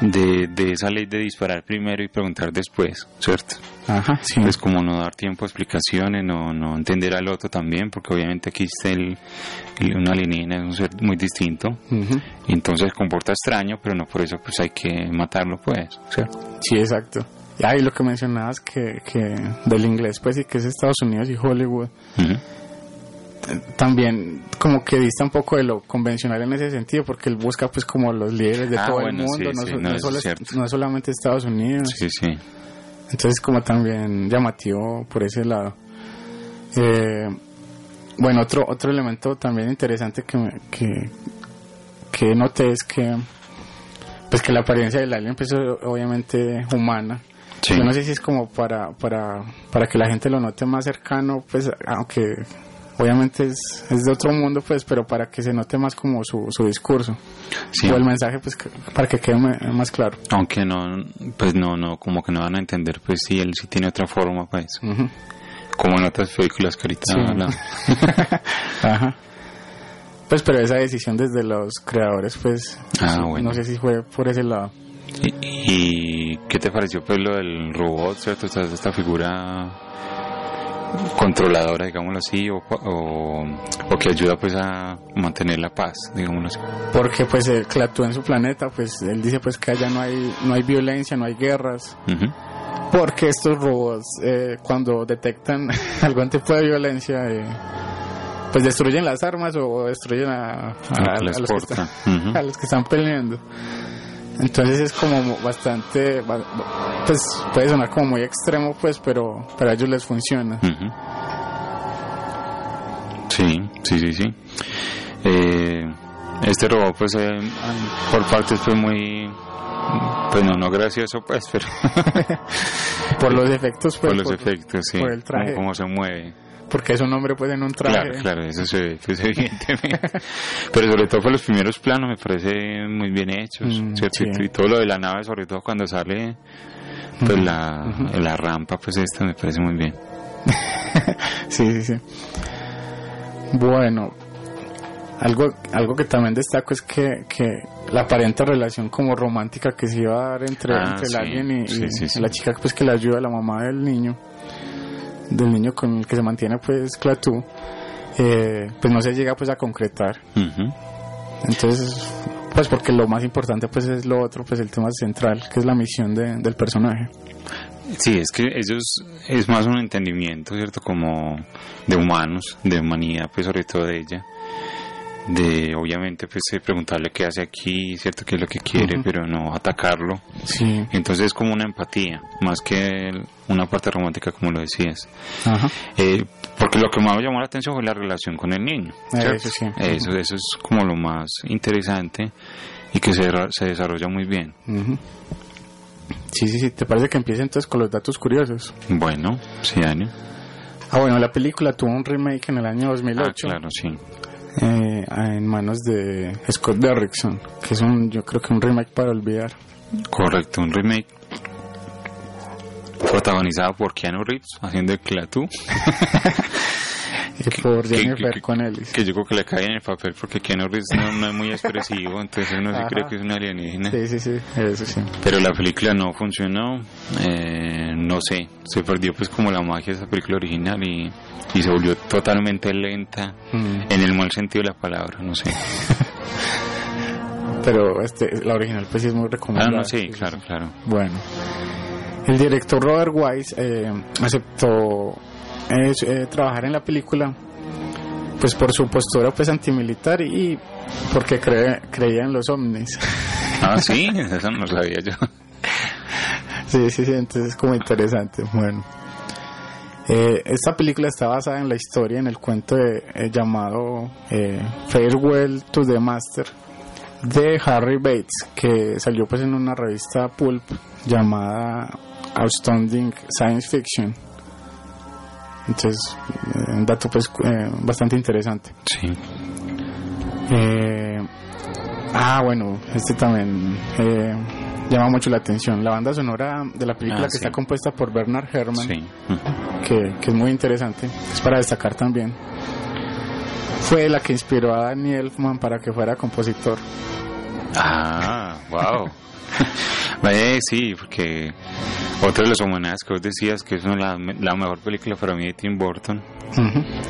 de, de esa ley de disparar primero y preguntar después, ¿cierto? Ajá, sí. Es como no dar tiempo a explicaciones, no, no entender al otro también, porque obviamente aquí está el, el- un alienígena, es un ser muy distinto, Ujú. y entonces comporta extraño, pero no por eso pues hay que matarlo, pues, ¿cierto? Sí, exacto. Y ahí lo que mencionabas que, que del inglés, pues, y que es Estados Unidos y Hollywood, eh, también como que dista un poco de lo convencional en ese sentido, porque él busca, pues, como los líderes de Ah, todo bueno, el mundo, sí, no, sí, so- no, no eso solo es no es solamente Estados Unidos. Sí, sí. Entonces, como también llamativo por ese lado. Eh, bueno, otro otro elemento también interesante que, me- que, que noté es que pues que la apariencia del alien pues obviamente humana. Sí. Yo no sé si es como para, para, para que la gente lo note más cercano, pues aunque obviamente es, es de otro mundo, pues, pero para que se note más como su, su discurso. Sí. O el mensaje, pues, que- para que quede más claro. Aunque no, pues no, no, como que no van a entender, pues sí, él sí tiene otra forma, pues. Como en otras películas que ahorita Sí. Ajá. Pues, pero esa decisión desde los creadores, pues, Ah, bueno. no sé si fue por ese lado. ¿Y, y qué te pareció pues lo del robot, cierto? Esta, esta figura controladora, digámoslo así, o, o, o que ayuda pues a mantener la paz, digámoslo así. Porque, pues, el Clatú en su planeta, pues, él dice, pues, que allá no hay, no hay violencia, no hay guerras. Porque estos robots, eh, cuando detectan algún tipo de violencia, eh, pues destruyen las armas o destruyen a, a- a las los que a los que están peleando. Entonces es como bastante, ba- pues puede sonar como muy extremo, pues, pero para ellos les funciona. Sí, sí, sí, sí. Eh, este robot, pues, eh, por partes fue muy, pues no, no gracioso, pues, pero Por los efectos, pues, por los efectos, sí, por el traje. Cómo, cómo se mueve. Porque es un hombre pues en un traje. Claro, claro, eso se ve, pues, evidentemente. Pero sobre todo por los primeros planos me parece muy bien hechos, Mm, ¿cierto? Y- sí. Y todo lo de la nave, sobre todo cuando sale pues la, la rampa, pues esta me parece muy bien. Sí, sí, sí. Bueno, algo, algo que también destaco es que, que la aparente relación como romántica que se iba a dar entre, Ah, entre el sí, alien y, sí, sí. la chica pues que le ayuda, la mamá del niño, del niño con el que se mantiene pues Clatú, eh, pues no se llega pues a concretar. Entonces, pues porque lo más importante pues es lo otro, pues el tema central, que es la misión de- del personaje. Sí, es que ellos es más un entendimiento, ¿cierto? Como de humanos, de humanidad, pues sobre todo de ella. De obviamente pues eh, preguntarle qué hace aquí, ¿cierto? ¿Qué es lo que quiere? Pero no atacarlo. Sí, Entonces es como una empatía, más que una parte romántica como lo decías. Eh, porque lo que más me llamó la atención fue la relación con el niño. ¿cierto? eso sí. Eso, eso es como lo más interesante y que se, se desarrolla muy bien. Sí, sí, sí. ¿Te parece que empiece entonces con los datos curiosos? Bueno, sí, Daniel. Ah, bueno, la película tuvo un remake en el año Ah, 2008 claro, sí. Eh, en manos de Scott Derrickson, que es un, yo creo que un remake para olvidar. Correcto, un remake protagonizado por Keanu Reeves haciendo el Clatú, Y por Jennifer que- Connelly. que yo creo que le cae en el papel porque Keanu Reeves no, no es muy expresivo, entonces uno sí Ajá. cree que es un alienígena. Sí, sí, sí, eso sí. Pero la película no funcionó, eh, no sé, se perdió pues como la magia de esa película original y, y se volvió totalmente lenta, Mm, en el mal sentido de la palabra, no sé. Pero este, la original pues sí es muy Ah, recomendable. no, sí, claro, claro. Bueno, el director Robert Wise eh, aceptó eh, eh, trabajar en la película pues por su postura pues antimilitar y porque cree, creía en los ovnis. Ah, sí, eso no lo sabía yo. sí, sí, sí, entonces es como interesante. Bueno, eh, esta película está basada en la historia, en el cuento de, eh, llamado eh, Farewell to the Master de Harry Bates, que salió pues en una revista pulp llamada Outstanding Science Fiction. Entonces, un dato pues eh, bastante interesante. Sí. Ah, bueno, este también llama mucho la atención. La banda sonora de la película Ah, que sí. está compuesta por Bernard Herrmann, Sí. Que, que es muy interesante, es para destacar también. Fue la que inspiró a Danny Elfman para que fuera compositor. Ah, wow. Vaya, sí, porque otro de los homenajes que vos decías que es una, la, mejor película para mí de Tim Burton,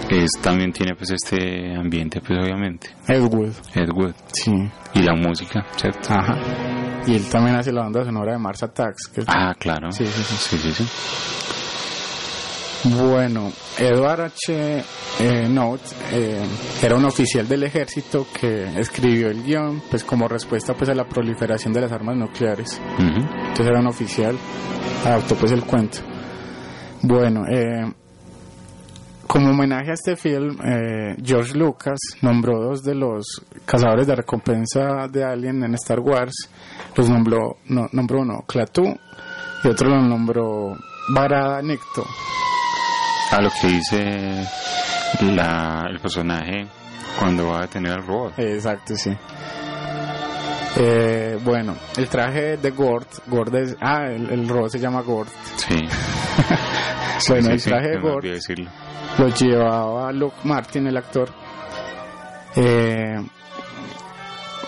que es, también tiene pues este ambiente, pues obviamente, Ed Wood, Ed Wood, sí, y la música, ¿cierto? ajá. Y él también hace la banda sonora de Mars Attacks. Que Ah, claro. Sí, sí, sí. sí, sí, sí. Bueno, Edward H. eh, Note eh, era un oficial del ejército que escribió el guion pues como respuesta pues a la proliferación de las armas nucleares. Entonces era un oficial, adaptó pues el cuento. Bueno, eh, como homenaje a este film, eh, George Lucas nombró dos de los cazadores de recompensa de Alien en Star Wars. Los nombró, no, nombró uno Klaatu y otro lo nombró Barada Nicto. A lo que dice la, el personaje cuando va a detener al robot. Exacto, sí. Eh, bueno, el traje de Gord, Gord es, ah, el, el robot se llama Gord. Sí. bueno, Sí, el sí, traje de se me Gord lo llevaba Luke Martin, el actor, eh,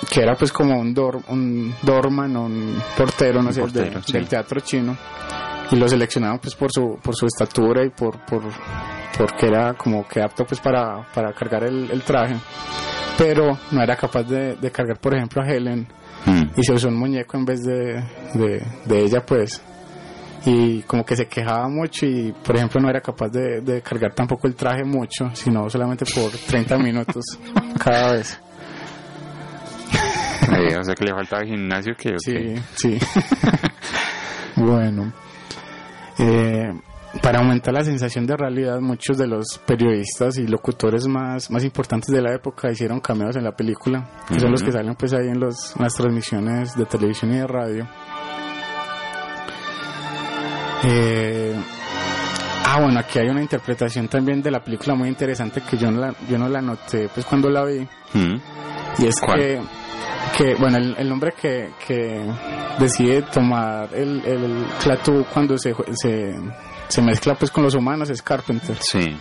que era pues como un, dor, un doorman, un portero, no Un sé, de- sí. del teatro chino, y lo seleccionaban pues por su, por su estatura y por, por porque era como que apto pues para, para cargar el, el traje, pero no era capaz de, de cargar por ejemplo a Helen. Mm. y se usó un muñeco en vez de, de, de ella pues. Y como que se quejaba mucho y por ejemplo no era capaz de, de cargar tampoco el traje mucho sino solamente por 30 minutos cada vez. Eh, o sea que le faltaba gimnasio que sí sí. Bueno eh, para aumentar la sensación de realidad muchos de los periodistas y locutores más, más importantes de la época hicieron cameos en la película que son los que salen pues ahí en, los, en las transmisiones de televisión y de radio. Eh, ah, bueno, aquí hay una interpretación también de la película muy interesante que yo no la, yo no la noté pues cuando la vi. Y es ¿Cuál? que, que, bueno, el, el hombre que, que decide tomar el, el Klaatu cuando se, se, se mezcla pues con los humanos es Carpenter. Sí.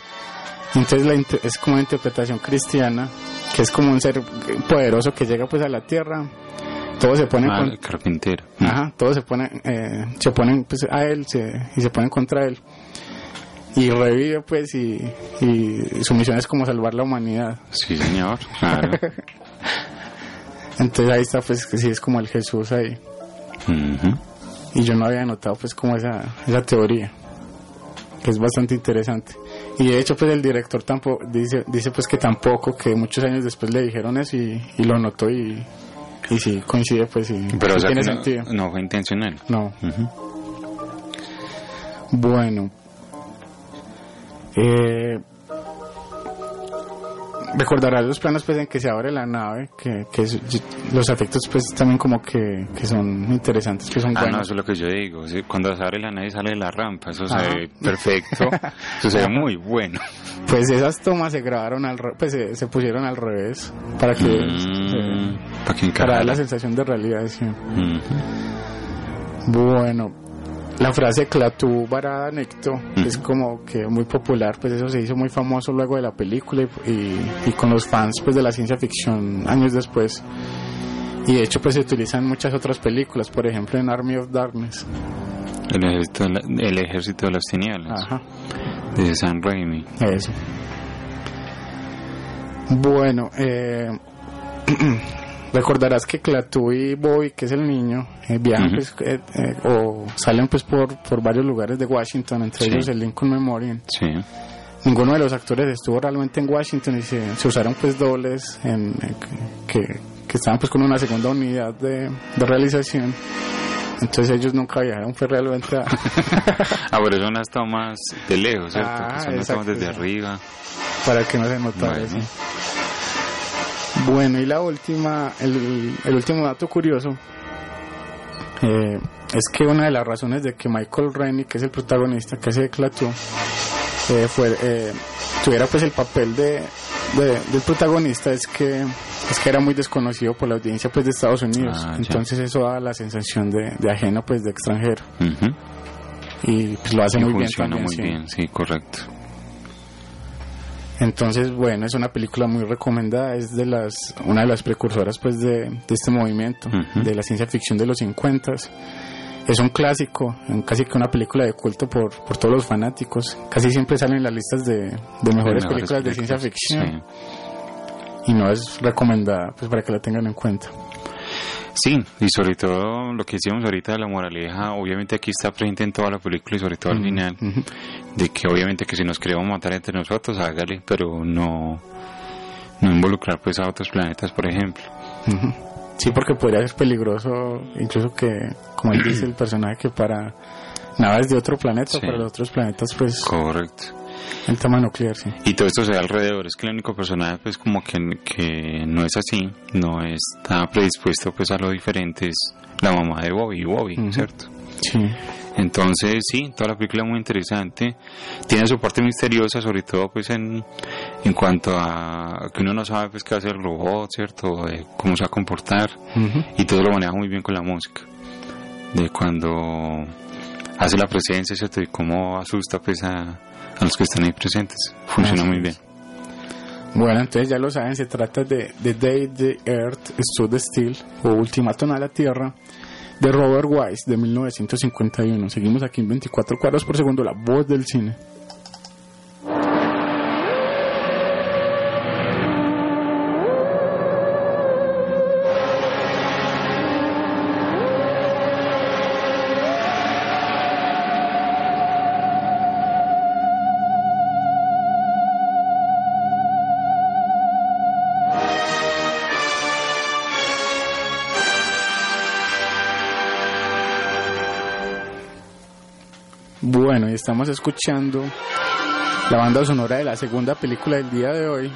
Entonces la es como una interpretación cristiana, que es como un ser poderoso que llega pues a la tierra. Todos se ponen Ah, con- el carpintero. Ajá, todos se ponen, eh, se oponen pues, a él se, y se ponen contra él. Y revive pues y, y su misión es como salvar la humanidad. Sí, señor. Claro. Entonces ahí está pues que sí es como el Jesús ahí. Y yo no había notado pues como esa, esa teoría, que es bastante interesante. Y de hecho pues el director tampoco, dice, dice pues que tampoco, que muchos años después le dijeron eso y, y lo notó y, y sí coincide pues y Pero o sea tiene no, sentido. no fue intencional. No. Bueno. Eh, recordarás los planos pues en que se abre la nave, que, que es- los efectos pues también como que, que son interesantes, que son Ah, no, eso es lo que yo digo. Sí, Cuando se abre la nave sale la rampa, eso Ajá. se ve perfecto. Eso se ve muy bueno. Pues esas tomas se grabaron al pues se, se pusieron al revés para que Mm, eh, ¿Para para dar la sensación de realidad. sí. Bueno, la frase Clatú Barada Necto es como que muy popular, pues eso se hizo muy famoso luego de la película y, y- y con los fans pues de la ciencia ficción años después. Y de hecho pues se utiliza en muchas otras películas, por ejemplo en Army of Darkness. El ejército, de la- el ejército de las tinieblas. Ajá, De San Raimi. eso. Bueno, eh, recordarás que Clatú y Bobby, que es el niño, eh, viajan pues, eh, eh, o salen pues por, por varios lugares de Washington, entre Sí. ellos el Lincoln Memorial. Sí. ninguno de los actores estuvo realmente en Washington y se, se usaron pues dobles en, que, que estaban pues con una segunda unidad de, de realización entonces ellos nunca viajaron fue realmente a, Ah, pero son unas tomas de lejos, ¿cierto? Ah, son tomas desde arriba. para que no se notara Bueno. eso. Bueno y la última el, el último dato curioso eh, es que una de las razones de que Michael Rennie que es el protagonista que hace de Klaatu eh, fue, eh, tuviera pues el papel de, de- del protagonista es que es que era muy desconocido por la audiencia pues de Estados Unidos Ah, entonces eso da la sensación de, de ajeno pues de extranjero y pues lo hace Y muy bien también muy sí. bien, sí, correcto. Entonces bueno es una película muy recomendada es de las una de las precursoras pues de, de este movimiento de la ciencia ficción de los 50 es un clásico, casi que una película de culto por, por todos los fanáticos. Casi siempre salen en las listas de, de mejores, películas, de ciencia ficción. Sí. y no es recomendada pues para que la tengan en cuenta. Sí, y sobre todo lo que decíamos ahorita de la moraleja, obviamente aquí está presente en toda la película y sobre todo al final, de que obviamente que si nos queremos matar entre nosotros, hágale, pero no, no involucrar pues a otros planetas, por ejemplo. Sí, porque podría ser peligroso, incluso que, como él dice el personaje, que para naves de otro planeta, Sí. para los otros planetas, pues Correcto. El tema nuclear, sí. Y todo esto se da alrededor. Es que el único personaje, pues, como que, que no es así, no está predispuesto, pues, a lo diferente, es la mamá de Bobby, Bobby, Ujú. ¿cierto? Sí. Entonces, sí, toda la película es muy interesante. Tiene su parte misteriosa, sobre todo, pues, en, en cuanto a que uno no sabe, pues, qué hace el robot, ¿cierto? De cómo se va a comportar. Ujú. Y todo lo maneja muy bien con la música. De cuando hace la presencia, ¿cierto? Y cómo asusta, pues, a, a los que están ahí presentes. Funciona muy bien. Bueno, entonces ya lo saben, se trata de The Day the Earth Stood Still o Ultimátum a la Tierra de Robert Wise de 1951. Seguimos aquí en 24 cuadros por segundo, la voz del cine. Estamos escuchando la banda sonora de la segunda película del día de hoy.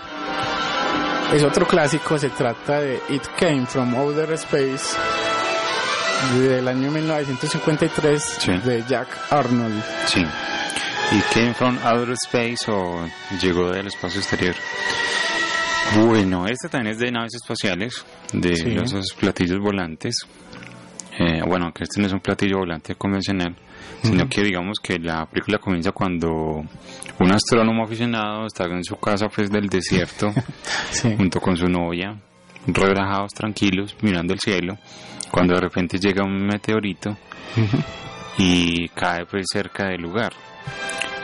Es otro clásico, se trata de It Came From Outer Space del año 1953 Sí. de Jack Arnold. Sí. ¿Y came from outer space o llegó del espacio exterior? Bueno, este también es de naves espaciales, de Sí. los esos platillos volantes. Eh, bueno, que este no es un platillo volante convencional, sino que digamos que la película comienza cuando un astrónomo aficionado está en su casa pues del desierto Sí. junto con su novia, relajados, tranquilos, mirando el cielo, cuando de repente llega un meteorito y cae pues cerca del lugar.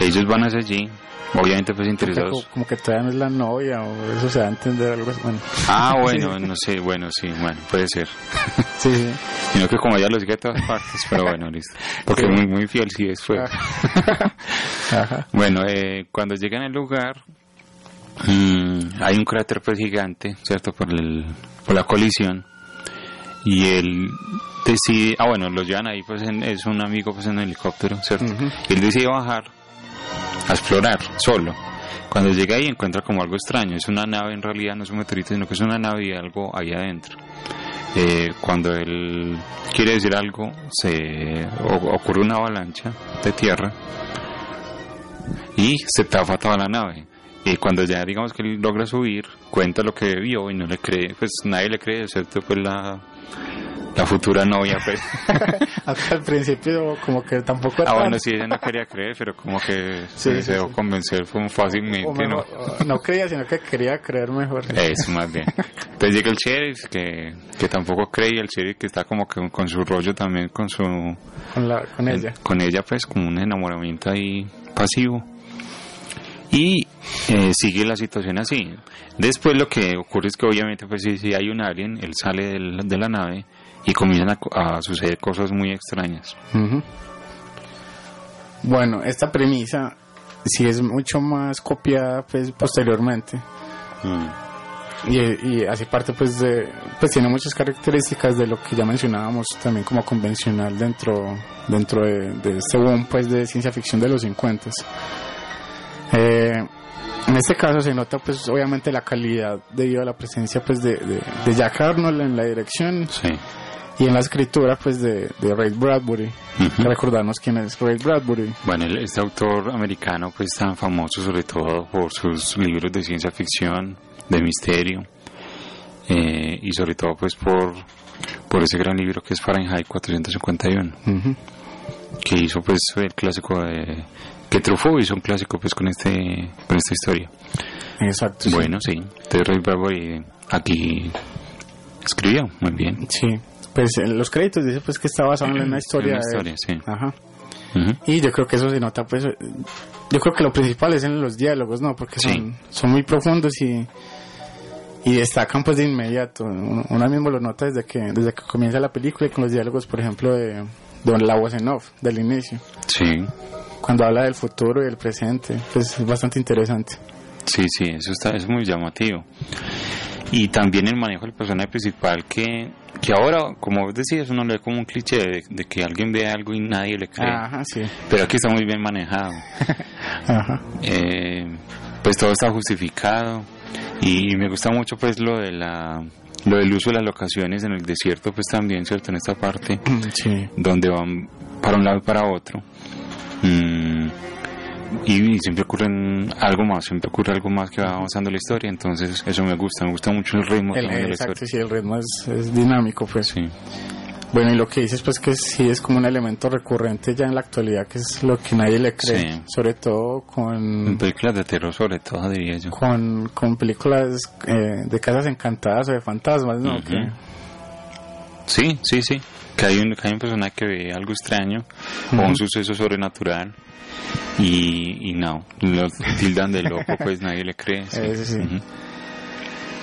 Ellos van hacia allí, obviamente pues Como, interesados. como que todavía no es la novia o eso se va a entender algo así. Bueno, Ah, bueno, no sé, bueno, sí, bueno, puede ser. sí, sí. Sino que como ella lo sigue a todas partes, pero bueno, listo. Porque Sí. muy, muy fiel sí es fue. Ajá. Bueno, eh, cuando llegan al lugar, mm, hay un cráter pues gigante, ¿cierto? Por, el, por la colisión. Y él decide, ah bueno, lo llevan ahí, pues en- es un amigo pues en helicóptero, ¿cierto? Ujú. Y él decide bajar a explorar solo. Cuando llega ahí encuentra como algo extraño, es una nave en realidad, no es un meteorito, sino que es una nave y algo ahí adentro. Eh, cuando él quiere decir algo, se ocurre una avalancha de tierra y se tafa toda la nave. Y cuando ya digamos que él logra subir, cuenta lo que vio y no le cree, pues nadie le cree, excepto pues la, la futura novia. Pues. Hasta al principio como que tampoco era ah, bueno, sí, ella no quería creer, pero como que Sí, se sí, dejó sí. convencer fácilmente, ¿no? mejor- no creía, sino que quería creer mejor. Eso, más bien. Entonces llega el sheriff, que, que tampoco cree, y el sheriff que está como que con su rollo también, con su... Con, la, con ella. Con ella, pues, como un enamoramiento ahí pasivo. Y eh, sigue la situación así. Después lo que ocurre es que obviamente, pues, si, si hay un alien, él sale del- de la nave y comienzan a, suceder cosas muy extrañas. Bueno, esta premisa sí es mucho más copiada pues posteriormente. Y, y hace parte pues de pues tiene muchas características de lo que ya mencionábamos también como convencional dentro dentro de, de este boom pues de ciencia ficción de los 50 eh, en este caso se nota pues obviamente la calidad debido a la presencia pues de, de, de Jack Arnold en la dirección. Sí. Y en la escritura pues de, de Ray Bradbury que recordarnos quién es Ray Bradbury Bueno, este autor americano pues tan famoso sobre todo por sus libros de ciencia ficción, de misterio eh, y sobre todo pues por, por ese gran libro que es Fahrenheit 451 Ujú. que hizo pues el clásico de que Truffaut hizo un clásico pues con este con esta historia. Exacto. sí. Bueno, sí. Entonces Ray Bradbury aquí escribió muy bien. Sí. Pues en los créditos dice pues que está basado en una historia. En una historia, sí. Ajá. Y yo creo que eso se nota pues yo creo que lo principal es en los diálogos, ¿no? Porque Sí. son, son muy profundos y y destacan pues de inmediato. Uno, uno mismo lo nota desde que desde que comienza la película y con los diálogos, por ejemplo, de, de la voz en off del inicio, Sí. cuando habla del futuro y del presente, pues es bastante interesante. Sí, sí, eso está, es muy llamativo. Y también el manejo del personaje principal que, que ahora, como decías, uno lo ve como un cliché de, de que alguien ve algo y nadie le cree. Ajá, sí. Pero aquí está muy bien manejado. Ajá. Eh, pues todo está justificado y me gusta mucho pues lo de la lo del uso de las locaciones en el desierto pues también cierto en esta parte Sí. donde van para un lado y para otro Mm, y, siempre ocurren algo más siempre ocurre algo más que va avanzando la historia entonces eso me gusta me gusta mucho el ritmo El, también de la exacto, historia sí, el ritmo es, es dinámico, pues. sí Bueno, y lo que dices, pues que sí es como un elemento recurrente ya en la actualidad, que es lo que nadie le cree, Sí. sobre todo en con, películas de terror sobre todo diría yo con, con películas eh, de casas encantadas o de fantasmas, ¿no? Sí, sí, sí. Que hay un, que hay un personaje que ve algo extraño o un suceso sobrenatural y, y no, lo tildan de loco, pues nadie le cree. sí. Ujú.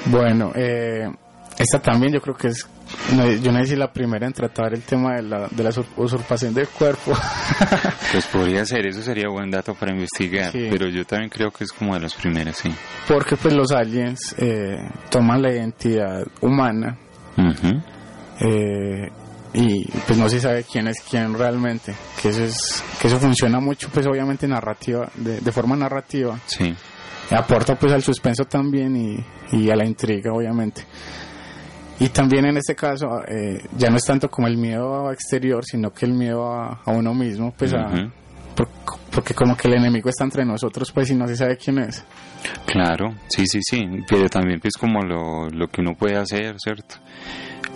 Bueno, eh, esta también yo creo que es, yo no sé si la primera en tratar el tema de la, de la usur- usurpación del cuerpo. Pues podría ser, eso sería buen dato para investigar, Sí. pero yo también creo que es como de las primeras, sí. Porque pues los aliens eh, toman la identidad humana eh, y pues no se sabe quién es quién realmente que eso es que eso funciona mucho pues obviamente narrativa de, de forma narrativa. Sí, aporta pues al suspenso también y, y a la intriga obviamente. Y también en este caso eh, ya no es tanto como el miedo exterior sino que el miedo a, a uno mismo pues a- por- porque como que el enemigo está entre nosotros pues y no se sabe quién es. Claro, sí, sí, sí, pero también pues como lo, lo que uno puede hacer, ¿cierto?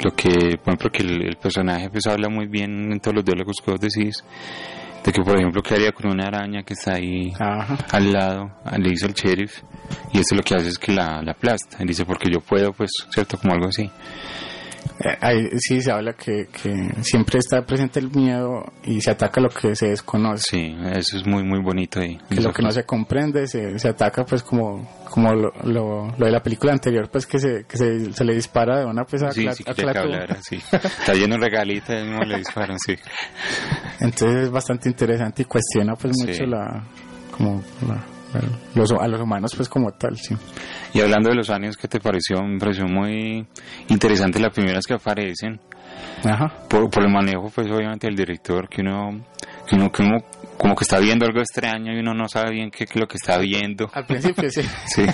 Lo que, por ejemplo, que el, el personaje pues habla muy bien en todos los diálogos que vos decís, de que por ejemplo, ¿qué haría con una araña que está ahí Ajá. al lado, ah, le dice el sheriff, y esto lo que hace es que la, la aplasta. Él dice, porque yo puedo, pues, ¿cierto? Como algo así. Eh, ahí sí se habla que, que siempre está presente el miedo y se ataca lo que se desconoce Sí, eso es muy, muy bonito ahí. que lo que no se comprende se, se ataca pues como como lo, lo, lo de la película anterior pues que se, que se, se le dispara de una pues a, Sí, Cla- sí, a quería que Clatu. hablara, sí. Está lleno de mismo le disparan, sí. entonces es bastante interesante y cuestiona pues mucho la como la- la- los, a los humanos pues como tal sí Y hablando de los años, ¿qué te pareció? Me pareció muy interesante las primeras que aparecen. ajá Por, por el manejo, pues, obviamente, del director, que uno, que uno, que uno como que está viendo algo extraño y uno no sabe bien qué, es lo que está viendo. al principio sí Sí.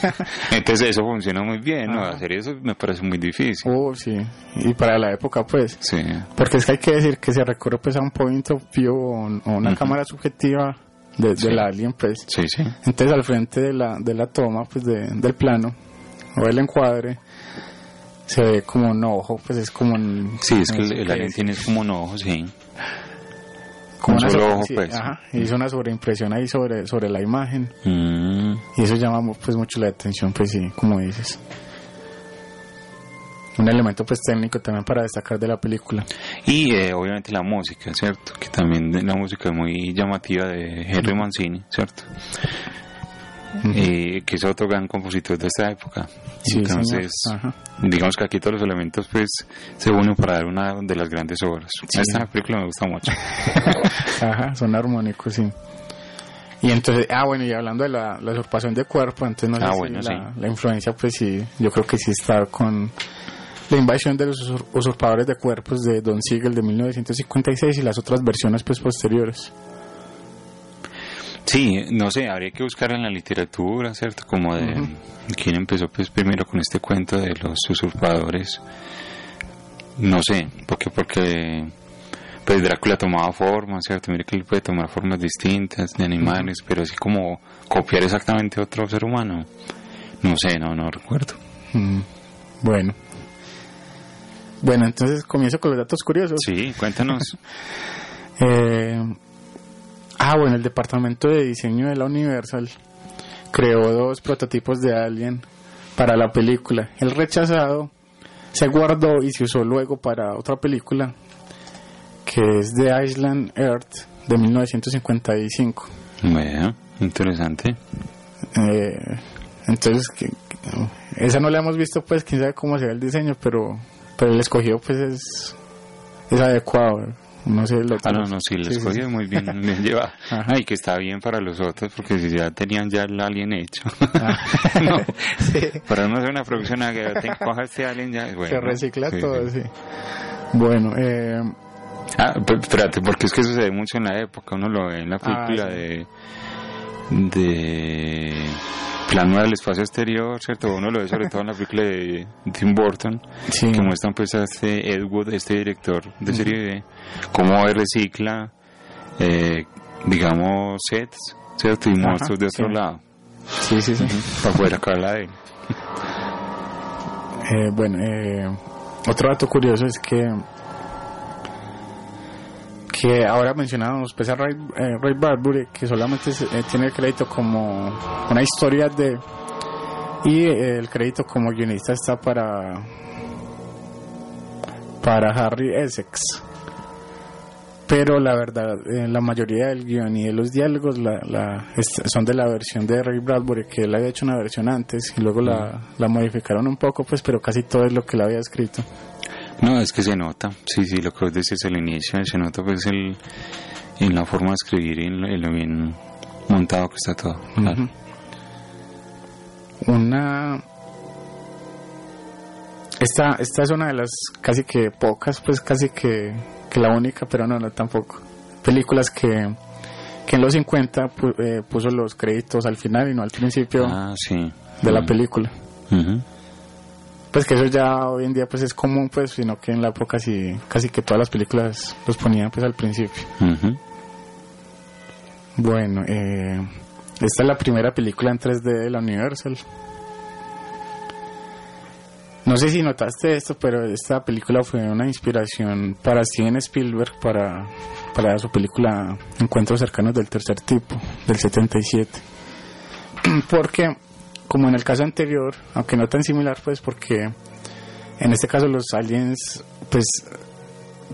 Entonces eso funciona muy bien, ¿no? Ajá. Hacer eso me parece muy difícil. oh sí y para la época pues Sí. porque es que hay que decir que se recurre pues a un point of view o, un- o una cámara subjetiva de, Sí. alien pues Sí, sí. Entonces al frente de la, de la toma pues de- del plano o del encuadre se ve como un ojo, pues es como un... Sí, es que el, el alien tiene como un ojo, sí. como un una solo ojo, sí, pues. ajá, hizo una sobreimpresión ahí sobre, sobre la imagen Mm, y eso llama pues mucho la atención, pues sí, como dices. Un elemento pues técnico también para destacar de la película. Y eh, obviamente la música, ¿cierto? Que también la música es muy llamativa de Henry Mancini, ¿cierto? Eh, que es otro gran compositor de esta época. Sí, Entonces, digamos que aquí todos los elementos pues se unen para dar una de las grandes obras. Sí. Esta película me gusta mucho. Ajá, son armónicos, sí. Y entonces, ah, bueno, y hablando de la, la usurpación de cuerpo, entonces no sé Ah, si bueno, la, sí. la influencia, pues sí, yo creo que sí está con la invasión de los usur- usurpadores de cuerpos de Don Siegel de 1956 y las otras versiones, pues, posteriores. Sí, no sé, habría que buscar en la literatura, ¿cierto? Como de quién empezó pues primero con este cuento de los usurpadores. No sé, porque porque pues Drácula tomaba formas, ¿cierto? Mire que él puede tomar formas distintas de animales, pero así como copiar exactamente a otro ser humano. No sé, no, no recuerdo. Bueno. Bueno, entonces comienzo con los datos curiosos. Sí, cuéntanos. Eh, ah, bueno, el departamento de diseño de la Universal creó dos prototipos de Alien para la película. El rechazado se guardó y se usó luego para otra película que es The Island Earth de 1955. bueno, interesante. Eh, entonces, que- esa no la hemos visto, pues quién sabe cómo será el diseño, pero, pero el escogido pues es, es adecuado. No sé, lo Ah, no, no, sí, lo Sí, escogió sí. muy bien, bien llevado. Ajá. Ay, que está bien para los otros, porque si ya tenían ya el alien hecho. Ah. no, Sí. para no hacer una producción a que te coja este alien ya, bueno. que recicla todo, sí. Bueno, eh, Ah, pero espérate, porque es que sucede mucho en la época, uno lo ve en la Ah, película sí. de de plano del espacio exterior, ¿cierto? Uno lo ve sobre todo en la película de Tim Burton, Sí. que muestran pues a este Ed Wood, este director de serie B, cómo recicla, eh, digamos, sets, ¿cierto? Y Ajá, monstruos de otro sí. lado, Sí, sí, sí. para poder acabarla de él. Eh, bueno, eh, otro dato curioso es que que ahora mencionábamos pues a Ray, eh, Ray Bradbury que solamente se- eh, tiene el crédito como una historia de y eh, el crédito como guionista está para para Harry Essex. Pero la verdad eh, la mayoría del guion y de los diálogos la, la- son de la versión de Ray Bradbury que él había hecho una versión antes y luego la, la modificaron un poco pues pero casi todo es lo que él había escrito No, es que se nota, sí, sí, lo que vos decís al inicio, se nota pues el, en la forma de escribir y en lo, en lo bien montado que está todo. Una. Esta, esta es una de las casi que pocas, pues casi que, que la única, pero no, no tampoco. Películas que, que en los 50 pu- eh, puso los créditos al final y no al principio Ah, sí. de la Mm. película. Pues que eso ya hoy en día pues es común, pues, sino que en la época sí, casi que todas las películas los ponían pues al principio. Bueno, eh, esta es la primera película en 3D de la Universal. No sé si notaste esto, pero esta película fue una inspiración para Steven Spielberg para, para su película Encuentros cercanos del tercer tipo, del 77. Porque, como en el caso anterior, aunque no tan similar, pues porque en este caso los aliens, pues,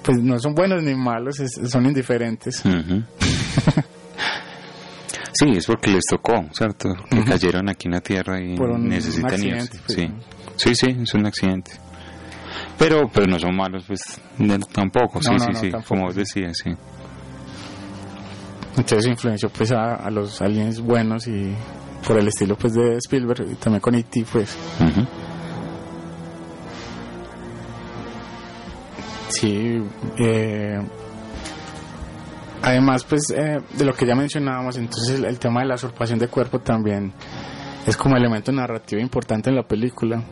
pues no son buenos ni malos, es- son indiferentes. Sí, es porque les tocó, ¿cierto? Que cayeron aquí en la Tierra y Por un necesitan irse. pues. Sí. sí, sí, es un accidente. Pero, pero no son malos, pues tampoco, sí, No, sí, no, sí, tampoco. como vos decías, sí. Entonces influenció pues a, a los aliens buenos y por el estilo pues de Spielberg y también con E.T. pues. Sí eh, además pues eh, de lo que ya mencionábamos entonces el, el tema de la usurpación de cuerpo también es como elemento narrativo importante en la película.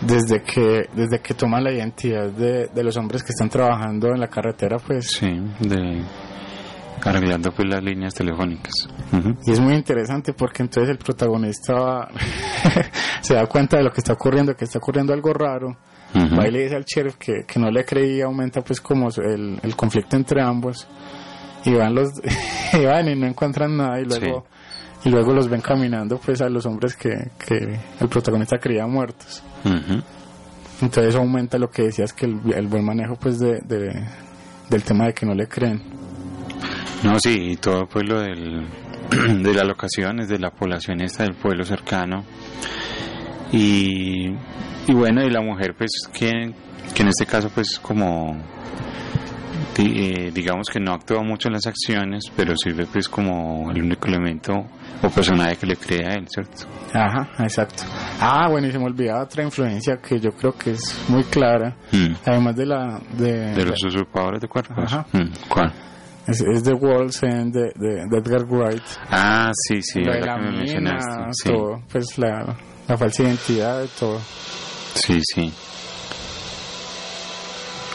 Desde que desde que toma la identidad de, de los hombres que están trabajando en la carretera pues. Sí, de arreglando pues las líneas telefónicas. Y es muy interesante porque entonces el protagonista se da cuenta de lo que está ocurriendo, que está ocurriendo algo raro. Va y le dice al sheriff que, que no le creía, aumenta pues como el, el conflicto entre ambos. Y van los y van y no encuentran nada y luego y luego los ven caminando pues a los hombres que, que el protagonista creía muertos. Entonces aumenta lo que decías que el, el buen manejo pues de, de- del tema de que no le creen. No, sí, y todo pues lo del, de las locaciones, de la población esta del pueblo cercano. Y, y bueno, y la mujer pues que, que en este caso pues como eh, digamos que no actúa mucho en las acciones, pero sirve pues como el único elemento o personaje que le cree a él, ¿cierto? Ajá, exacto. Ah, bueno, y se me olvidaba otra influencia que yo creo que es muy clara, Mm. además de la de, De los usurpadores de cuerpos. Ajá. Mm, ¿Cuál? Es, es The World's End de, de, de Edgar Wright. Ah, sí, sí, ahora la que me mencionaste. Sí, todo, pues la, la falsa identidad de todo. sí, sí.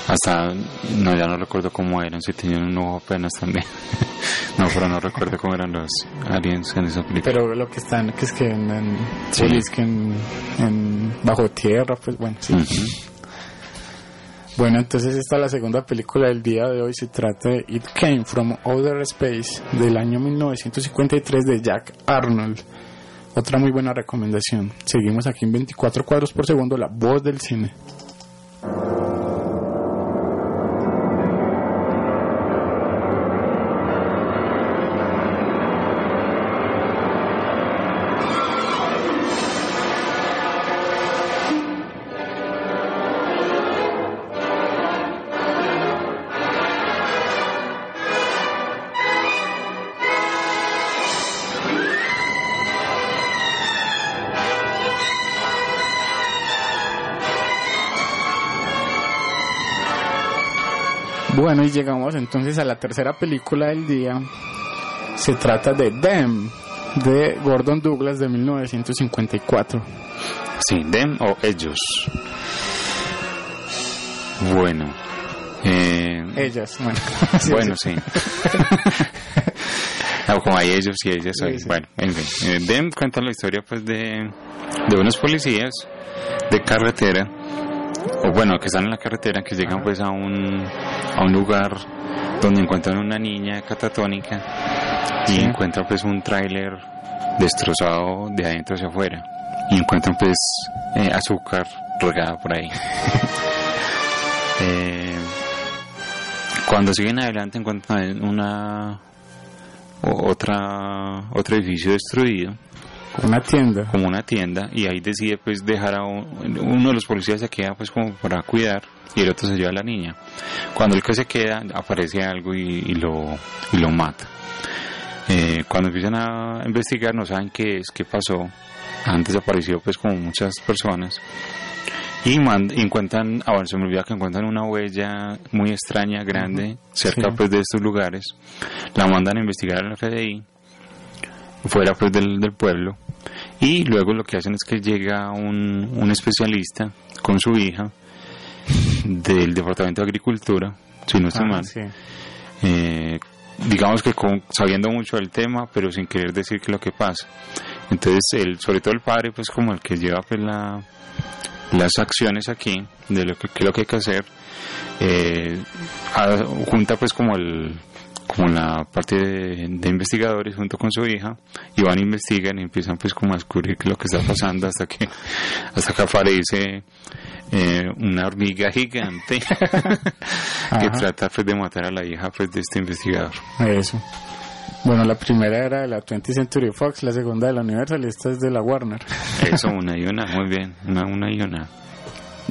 Hasta, no, ya no recuerdo cómo eran, si tenían un ojo apenas también. no, pero no recuerdo cómo eran los aliens en esa película. Pero lo que están, que es que en, en, Sí. que en, en bajo tierra, pues bueno, sí. Ujú. Bueno, entonces esta es la segunda película del día de hoy. Se trata de It Came From Outer Space del año 1953 de Jack Arnold. Otra muy buena recomendación. Seguimos aquí en 24 cuadros por segundo, la voz del cine. Bueno, y llegamos entonces a la tercera película del día. se trata de Them, de Gordon Douglas de 1954. Sí, them o ellos. Bueno. Eh, Ellas, bueno. bueno, sí. No, como hay ellos y ellas. Sí, sí. Bueno, en fin. Eh, Them cuenta la historia pues de, de unos policías de carretera, o bueno, que están en la carretera, que llegan pues a un, a un lugar donde encuentran una niña catatónica y Sí. encuentran pues un tráiler destrozado de adentro hacia afuera y encuentran pues eh, azúcar regada por ahí. Eh, cuando siguen adelante encuentran una otra otro edificio destruido Una tienda. como una tienda y ahí decide pues dejar a un- uno de los policías se queda pues como para cuidar y el otro se lleva a la niña. Cuando el que se queda aparece algo y, y lo y lo mata. Eh, cuando empiezan a investigar no saben qué es qué pasó. Han desaparecido pues como muchas personas. Y man- y encuentran ahora se me olvida que encuentran una huella muy extraña grande cerca Sí. pues de estos lugares. La mandan a investigar al FBI fuera pues del, del pueblo y luego lo que hacen es que llega un, un especialista con su hija del departamento de agricultura si no estoy Ah, mal sí. eh, digamos que con- sabiendo mucho del tema pero sin querer decir qué es lo que pasa entonces el sobre todo el padre pues como el que lleva pues la las acciones aquí de lo que, qué es lo que hay que hacer eh, a- junta pues como el como la parte de, de investigadores junto con su hija y van investigan y empiezan pues como a descubrir lo que está pasando hasta que hasta que aparece eh, una hormiga gigante que trata pues de matar a la hija pues de este investigador Eso. Bueno, la primera era de la 20th Century Fox, la segunda de la Universal y esta es de la Warner. eso una y una muy bien una, una y una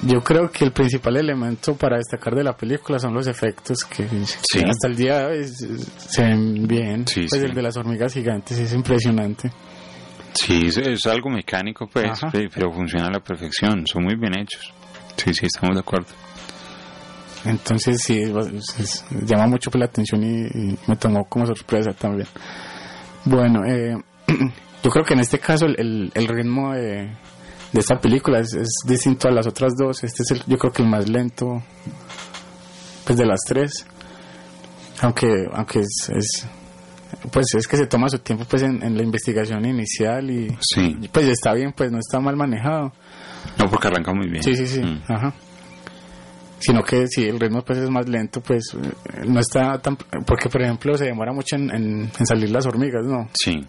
Yo creo que el principal elemento para destacar de la película son los efectos que Sí. hasta el día de hoy se ven bien. Sí, pues sí. el de las hormigas gigantes es impresionante. Sí, es, es algo mecánico, pues, Ajá. pe- pero funciona a la perfección, son muy bien hechos. Sí, sí, estamos de acuerdo. Entonces sí, es- es- llama mucho la atención y, y me tomó como sorpresa también. Bueno, eh, yo creo que en este caso el, el- el ritmo de, de esta película es, es distinto a las otras dos. Este es el, yo creo que el más lento pues de las tres. Aunque, aunque es, es- pues es que se toma su tiempo pues en, en la investigación inicial y Sí, y, pues está bien, pues no está mal manejado. no porque arranca muy bien. Sí, sí, sí. Mm. Ajá. Sino que si el ritmo pues es más lento, pues no está tan... Porque, por ejemplo, se demora mucho en, en- en salir las hormigas, ¿no? Sí.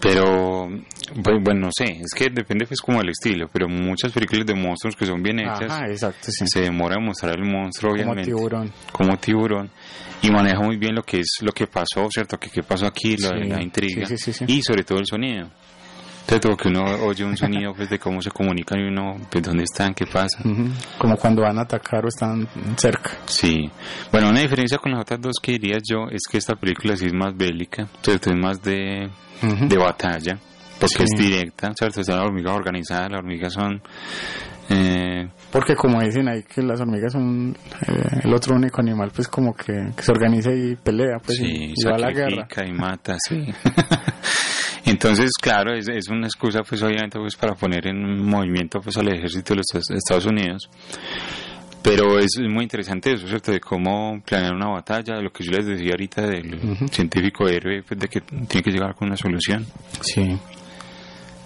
Pero, bu- bueno, no sé, es que depende pues como del estilo, pero muchas películas de monstruos que son bien hechas, Ajá, exacto, sí. se demora en mostrar el monstruo, Como obviamente. tiburón. como tiburón y maneja muy bien lo que es lo que pasó, ¿cierto? Que qué pasó aquí, Sí, la intriga sí. y sobre todo el sonido. ¿Cierto? Que uno oye un sonido pues de cómo se comunican y uno, pues dónde están, qué pasa. Ujú. Como cuando van a atacar o están cerca. Sí. Bueno, una diferencia con las otras dos que diría yo es que esta película sí es más bélica, ¿cierto? Es más de, Ujú. de batalla, porque Sí. es directa, ¿cierto? Son las hormigas organizadas, las hormigas son... Eh, Porque como dicen ahí que las hormigas son eh, el otro único animal, pues como que, que se organiza y pelea, pues y, sí, y va a la guerra. y mata, sí. Entonces, claro, es, es una excusa, pues obviamente, pues para poner en movimiento pues al ejército de los Est- Estados Unidos. Pero es muy interesante eso, ¿cierto? De cómo planear una batalla, de lo que yo les decía ahorita del científico héroe, pues de que tiene que llegar con una solución. Sí.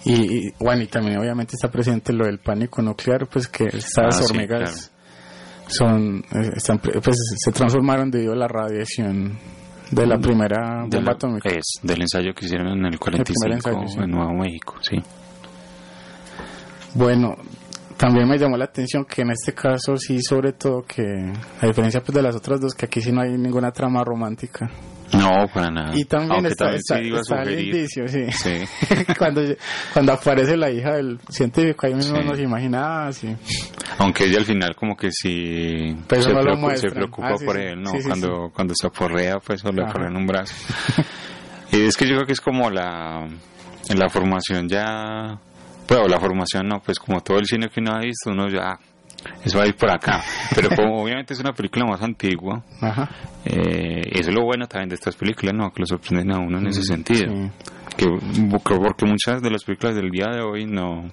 Y, y, bueno, y también obviamente está presente lo del pánico nuclear, pues que estas Ah, sí, hormigas son, eh, están, pues se transformaron debido a la radiación de la primera De bomba la- atómica. es, del ensayo que hicieron en el 45 ensayo, sí. en Nuevo México, sí. Bueno, también me llamó la atención que en este caso sí, sobre todo que, a diferencia pues de las otras dos, que aquí sí no hay ninguna trama romántica. No, para nada. Y también Aunque está, está, sí el indicio, sí. Sí. cuando, cuando aparece la hija del científico, ahí mismo Sí. nos imagina, ah, sí. Aunque ella al final como que sí Pero se, no preocupa, se preocupa Ah, por él, ¿no? Cuando, cuando se aporrea, pues solo le aporrean un brazo. y es que yo creo que es como la, la formación ya, pues o la formación no, pues como todo el cine que uno ha visto, uno ya eso va a ir por acá. Pero como obviamente es una película más antigua, Ajá. eh, eso es lo bueno también de estas películas, ¿no? Que lo sorprenden a uno en ese sentido. Mm, sí. Que, porque muchas de las películas del día de hoy no...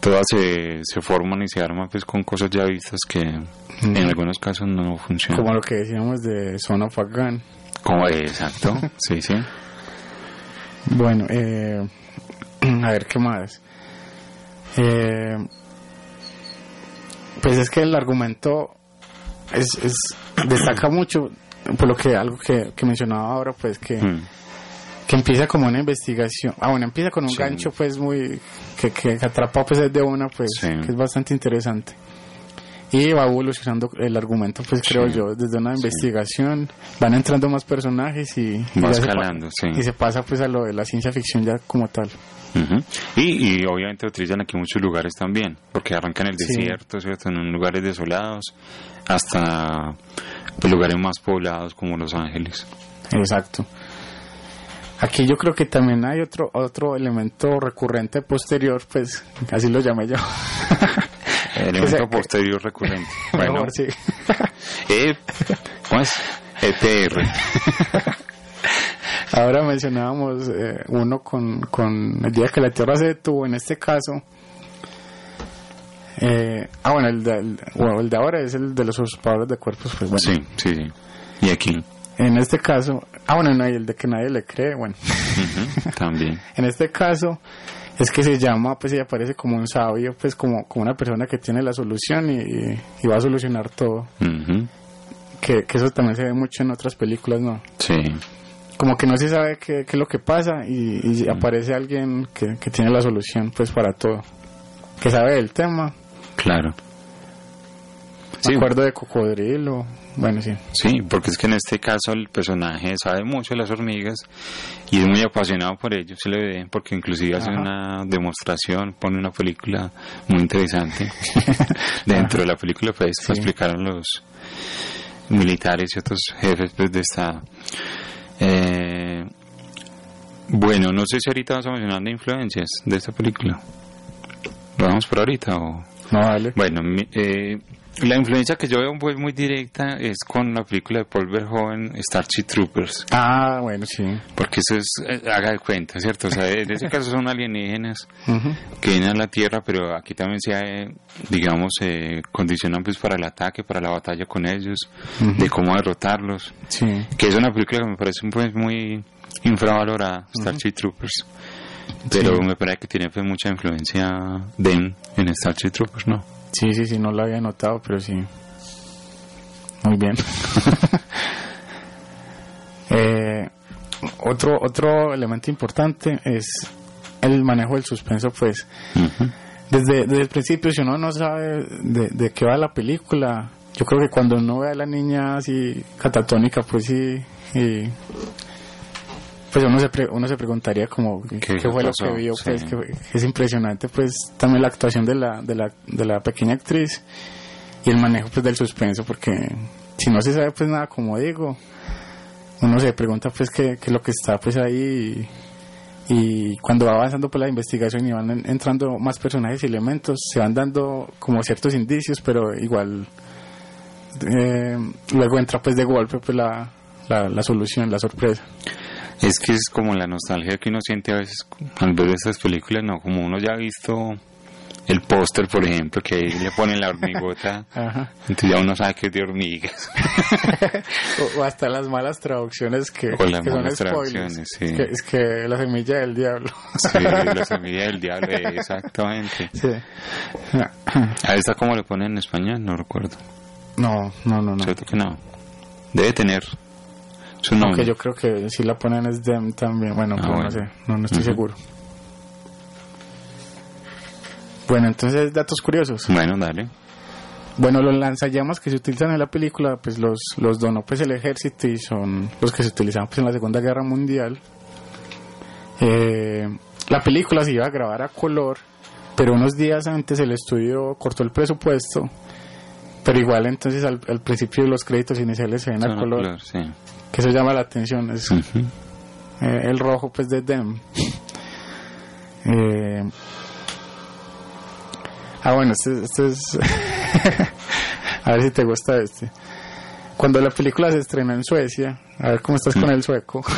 Todas se, se forman y se arman pues con cosas ya vistas que en algunos casos no funcionan. Como lo que decíamos de Son of a Gun. Como, exacto, sí, sí. Bueno, eh, a ver qué más. Eh, pues es que el argumento es, es destaca mucho por lo que algo que, que mencionaba ahora, pues que, Mm. que empieza como una investigación. Ah, bueno, empieza con un Sí. gancho, pues muy que, que atrapa pues de una, pues Sí. que es bastante interesante. Y va evolucionando el argumento, pues creo Sí. yo, desde una investigación, van entrando más personajes y, y se y se pasa pues a lo de la ciencia ficción ya como tal. Y, y obviamente utilizan aquí muchos lugares también, porque arrancan el Sí. desierto, ¿cierto? En lugares desolados, hasta pues, lugares más poblados como Los Ángeles. Exacto. Aquí yo creo que también hay otro otro elemento recurrente posterior, pues así lo llamé yo. Elemento O sea, que- posterior recurrente. Bueno, Mejor, sí. eh, ¿cómo es? ETR. Ahora mencionábamos eh, uno con, con el día que la Tierra se detuvo, en este caso. Eh, ah, bueno, el de, el, bueno, el de ahora es el de los usurpadores de cuerpos, pues bueno. Sí, sí, sí. Y aquí En este caso, ah, bueno, no, y el de que nadie le cree, bueno. también. En este caso es que se llama, pues ella aparece como un sabio, pues como, como una persona que tiene la solución y, y va a solucionar todo. Que, que eso también se ve mucho en otras películas, ¿no? Sí, Como que no se sabe qué, qué es lo que pasa y, y aparece alguien que, que tiene la solución, pues para todo. Que sabe del tema. claro. Me Sí, acuerdo de Cocodrilo. Bueno, sí. Sí, porque es que en este caso el personaje sabe mucho de las hormigas y es muy apasionado por ello, se le ve, porque inclusive hace una demostración, pone una película muy interesante. Dentro de la película pues Sí. explicaron los militares y otros jefes pues, de Estado. Eh, bueno, no sé si ahorita vas a mencionar de influencias de esta película. ¿Lo vamos por ahorita o...? No, dale. Bueno, mi- eh, la influencia que yo veo pues muy directa es con la película de Paul Verhoeven, Starship Troopers, Ah, bueno, sí. porque eso es, eh, haga de cuenta, ¿cierto? O sea, en ese caso son alienígenas que vienen a la Tierra, pero aquí también se, eh, digamos, eh, condicionan pues para el ataque, para la batalla con ellos, de cómo derrotarlos, Sí. que es una película que me parece pues muy infravalorada, Starship Troopers. Pero Sí. me parece que tiene pues mucha influencia de en, en Starship Troopers, ¿no? Sí, sí, sí, no lo había notado, pero sí. Muy bien. Eh, otro, otro elemento importante es el manejo del suspenso, pues. Desde, desde el principio, si uno no sabe de, de qué va la película, yo creo que cuando uno ve a la niña así catatónica, pues sí, y pues uno se, pre- uno se preguntaría como qué, ¿Qué fue lo que vio, pues Sí. que, es impresionante, pues también la actuación de la, de la, de la pequeña actriz y el manejo pues del suspenso, porque si no se sabe pues nada, como digo, uno se pregunta pues qué, qué es lo que está pues ahí y, y cuando va avanzando por la investigación y van en- entrando más personajes y elementos, se van dando como ciertos indicios, pero igual eh, luego entra pues de golpe pues la, la, la solución, la sorpresa. Es que es como la nostalgia que uno siente a veces al ver estas películas, ¿no? Como uno ya ha visto el póster, por ejemplo, que ahí le ponen la hormigota, Ajá. entonces ya uno sabe que es de hormigas. O, o hasta las malas traducciones que, O las que son malas spoilers. traducciones, sí. Es, que, es que la semilla del diablo. Sí, la semilla del diablo, exactamente. Sí. A esta cómo le ponen en español, no recuerdo. No, no, no, no. ¿Cierto que no? Debe tener su nombre. Aunque yo creo que si la ponen es Dem también. Bueno, Ah, bueno. no sé, no, no estoy Ujú. seguro. Bueno, entonces datos curiosos. Bueno, dale. Bueno, los lanzallamas que se utilizan en la película, pues los, los donó pues el ejército y son los que se utilizaban pues en la Segunda Guerra Mundial. Eh, la película se iba a grabar a color, pero unos días antes el estudio cortó el presupuesto. Pero igual entonces al, al principio los créditos iniciales se ven a color, color, sí. Que eso llama la atención. Es, eh, el rojo pues de Dem. Eh, ah bueno, este, este es a ver si te gusta este. Cuando la película se estrenó en Suecia, a ver cómo estás con el sueco.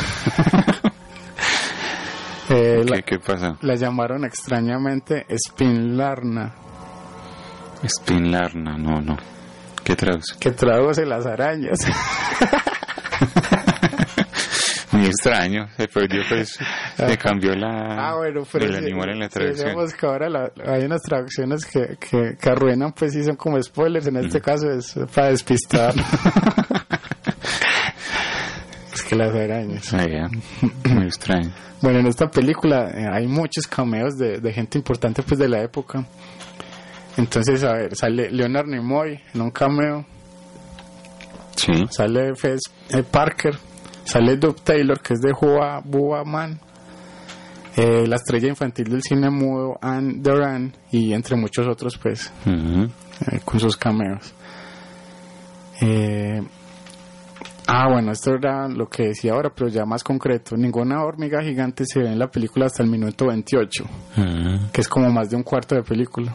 Eh, la, ¿Qué, ¿Qué pasa? la llamaron extrañamente Spinlarna, Spinlarna, no, no. ¿Qué traduce? que traduce las arañas. Muy extraño, se perdió pues, se cambió la Ah, bueno, pero el sí, animal en la traducción. digamos que ahora la- hay unas traducciones que, que, que arruinan, pues sí son como spoilers. En este caso es para despistar. es que las arañas. Ah, ya. Muy extraño. Bueno, en esta película eh, hay muchos cameos de, de gente importante pues de la época. Entonces, a ver, sale Leonard Nimoy en un cameo, Sí. sale Fez eh, Parker, sale Doug Taylor, que es de Hua Bua Man, eh, la estrella infantil del cine mudo Anne Doran y entre muchos otros pues eh, con sus cameos. Eh, ah, bueno, esto era lo que decía ahora, pero ya más concreto. Ninguna hormiga gigante se ve en la película hasta el minuto 28, Ujú. que es como más de un cuarto de película.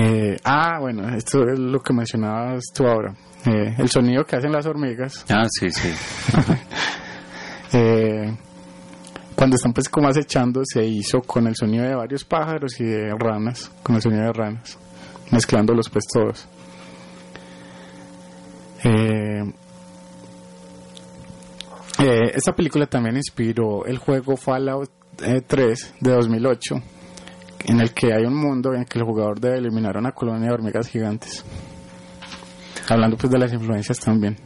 Eh, ah, bueno, esto es lo que mencionabas tú ahora. Eh, el sonido que hacen las hormigas. Ah, sí, sí. eh, cuando están pues como acechando se hizo con el sonido de varios pájaros y de ranas, con el sonido de ranas, mezclándolos pues todos. Eh, eh, esta película también inspiró el juego Fallout eh, 3 de 2008, en el que hay un mundo en el que el jugador debe eliminar a una colonia de hormigas gigantes. Hablando pues de las influencias también.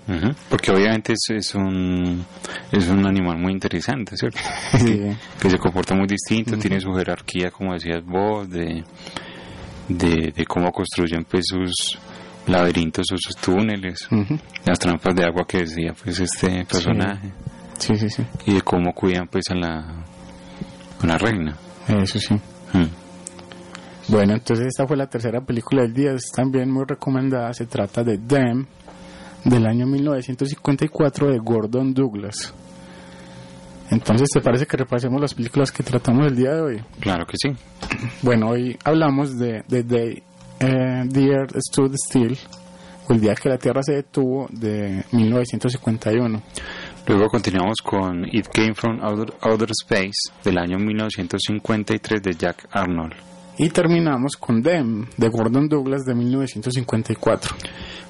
Porque obviamente es, es un es un animal muy interesante, ¿cierto? Sí. Que se comporta muy distinto, tiene su jerarquía, como decías vos, de, de, de cómo construyen pues sus laberintos o sus túneles, las trampas de agua que decía pues este personaje, Sí, sí, sí. y de cómo cuidan pues a la, a la reina. Eso sí. Mm. Bueno, entonces esta fue la tercera película del día, es también muy recomendada, se trata de Them, del año 1954 de Gordon Douglas. Entonces, ¿te parece que repasemos las películas que tratamos el día de hoy? Claro que sí. Bueno, hoy hablamos de The Day eh, the Earth Stood Still, o el día que la Tierra se detuvo, de 1951. Luego continuamos con It Came From Outer, Outer Space del año 1953 de Jack Arnold. Y terminamos con Them, de Gordon Douglas, de 1954.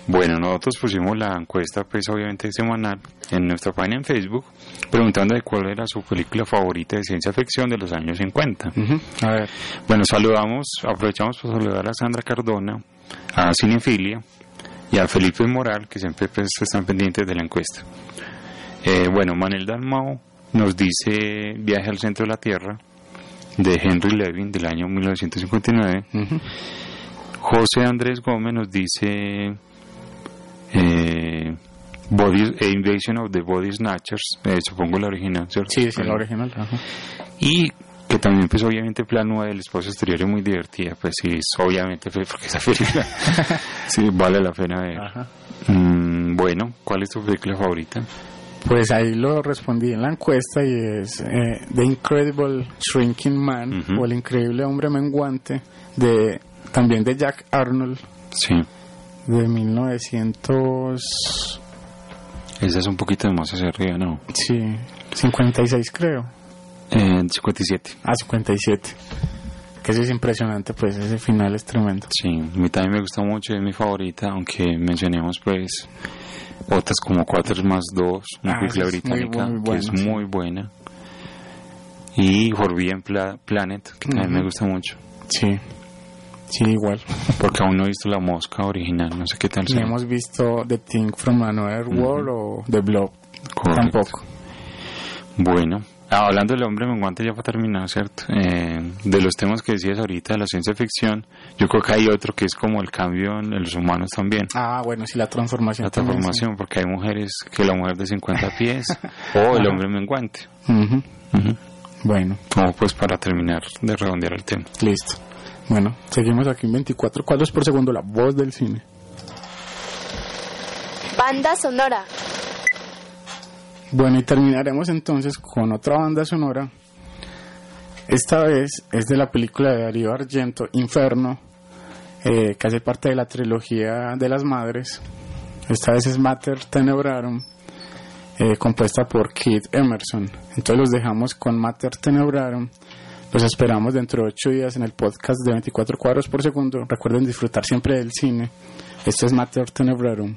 Bueno, nosotros pusimos la encuesta, pues obviamente semanal, en nuestra página en Facebook, preguntando de cuál era su película favorita de ciencia ficción de los años 50. Ujú. A ver, Bueno, saludamos, aprovechamos para saludar a Sandra Cardona, a Cinefilia y a Felipe Moral, que siempre pues, están pendientes de la encuesta. Eh, bueno, Manuel Dalmao nos dice Viaje al centro de la Tierra, de Henry Levin, del año 1959. ujú. José Andrés Gómez nos dice eh, Body, Invasion of the Body Snatchers, eh, supongo la original, ¿cierto? Sí, sí, la original. ajá. Y que también, pues obviamente, Plan 9 del espacio exterior es muy divertida, pues sí, es, obviamente, pues, porque esa película sí vale la pena ver. Ajá. Mm, bueno, ¿cuál es tu película favorita? Pues ahí lo respondí en la encuesta y es eh, The Incredible Shrinking Man Ujú. o El Increíble Hombre Menguante de también de Jack Arnold Sí, de 1900 esa es un poquito más hacia arriba, ¿no? sí, 56 creo. Eh, 57. Ah, 57. Que eso es impresionante, pues ese final es tremendo. Sí, a mí también me gusta mucho, es mi favorita, aunque mencionemos pues otras como Cuatro más Dos, una Ah, película muy británica bu- muy que es sí. muy buena. Y Forbidden Pla- Planet, que también Ujú. me gusta mucho, Sí. Sí, igual. porque aún no he visto la mosca original, no sé qué tal sea. hemos visto The Thing from Another World o The Blob. Correcto. Tampoco. Bueno, ah, hablando del hombre menguante ya para terminar, ¿cierto? Eh, de los temas que decías ahorita de la ciencia ficción, yo creo que hay otro que es como el cambio en los humanos también. Ah, bueno, sí, la transformación. La también, transformación, porque hay mujeres que la mujer de 50 pies o el hombre menguante. sí. Ujú. Ujú. Bueno, Como pues para terminar de redondear el tema. listo. Bueno, seguimos aquí en 24 cuadros por segundo, la voz del cine. Banda sonora. Bueno, y terminaremos entonces con otra banda sonora Esta vez es de la película de Darío Argento, Inferno, eh, que hace parte de la trilogía de las madres. Esta vez es Mater Tenebrarum, eh, compuesta por Keith Emerson. Entonces los dejamos con Mater Tenebrarum. Los esperamos dentro de ocho días en el podcast de 24 cuadros por segundo. Recuerden disfrutar siempre del cine. Esto es Mater Tenebrarum.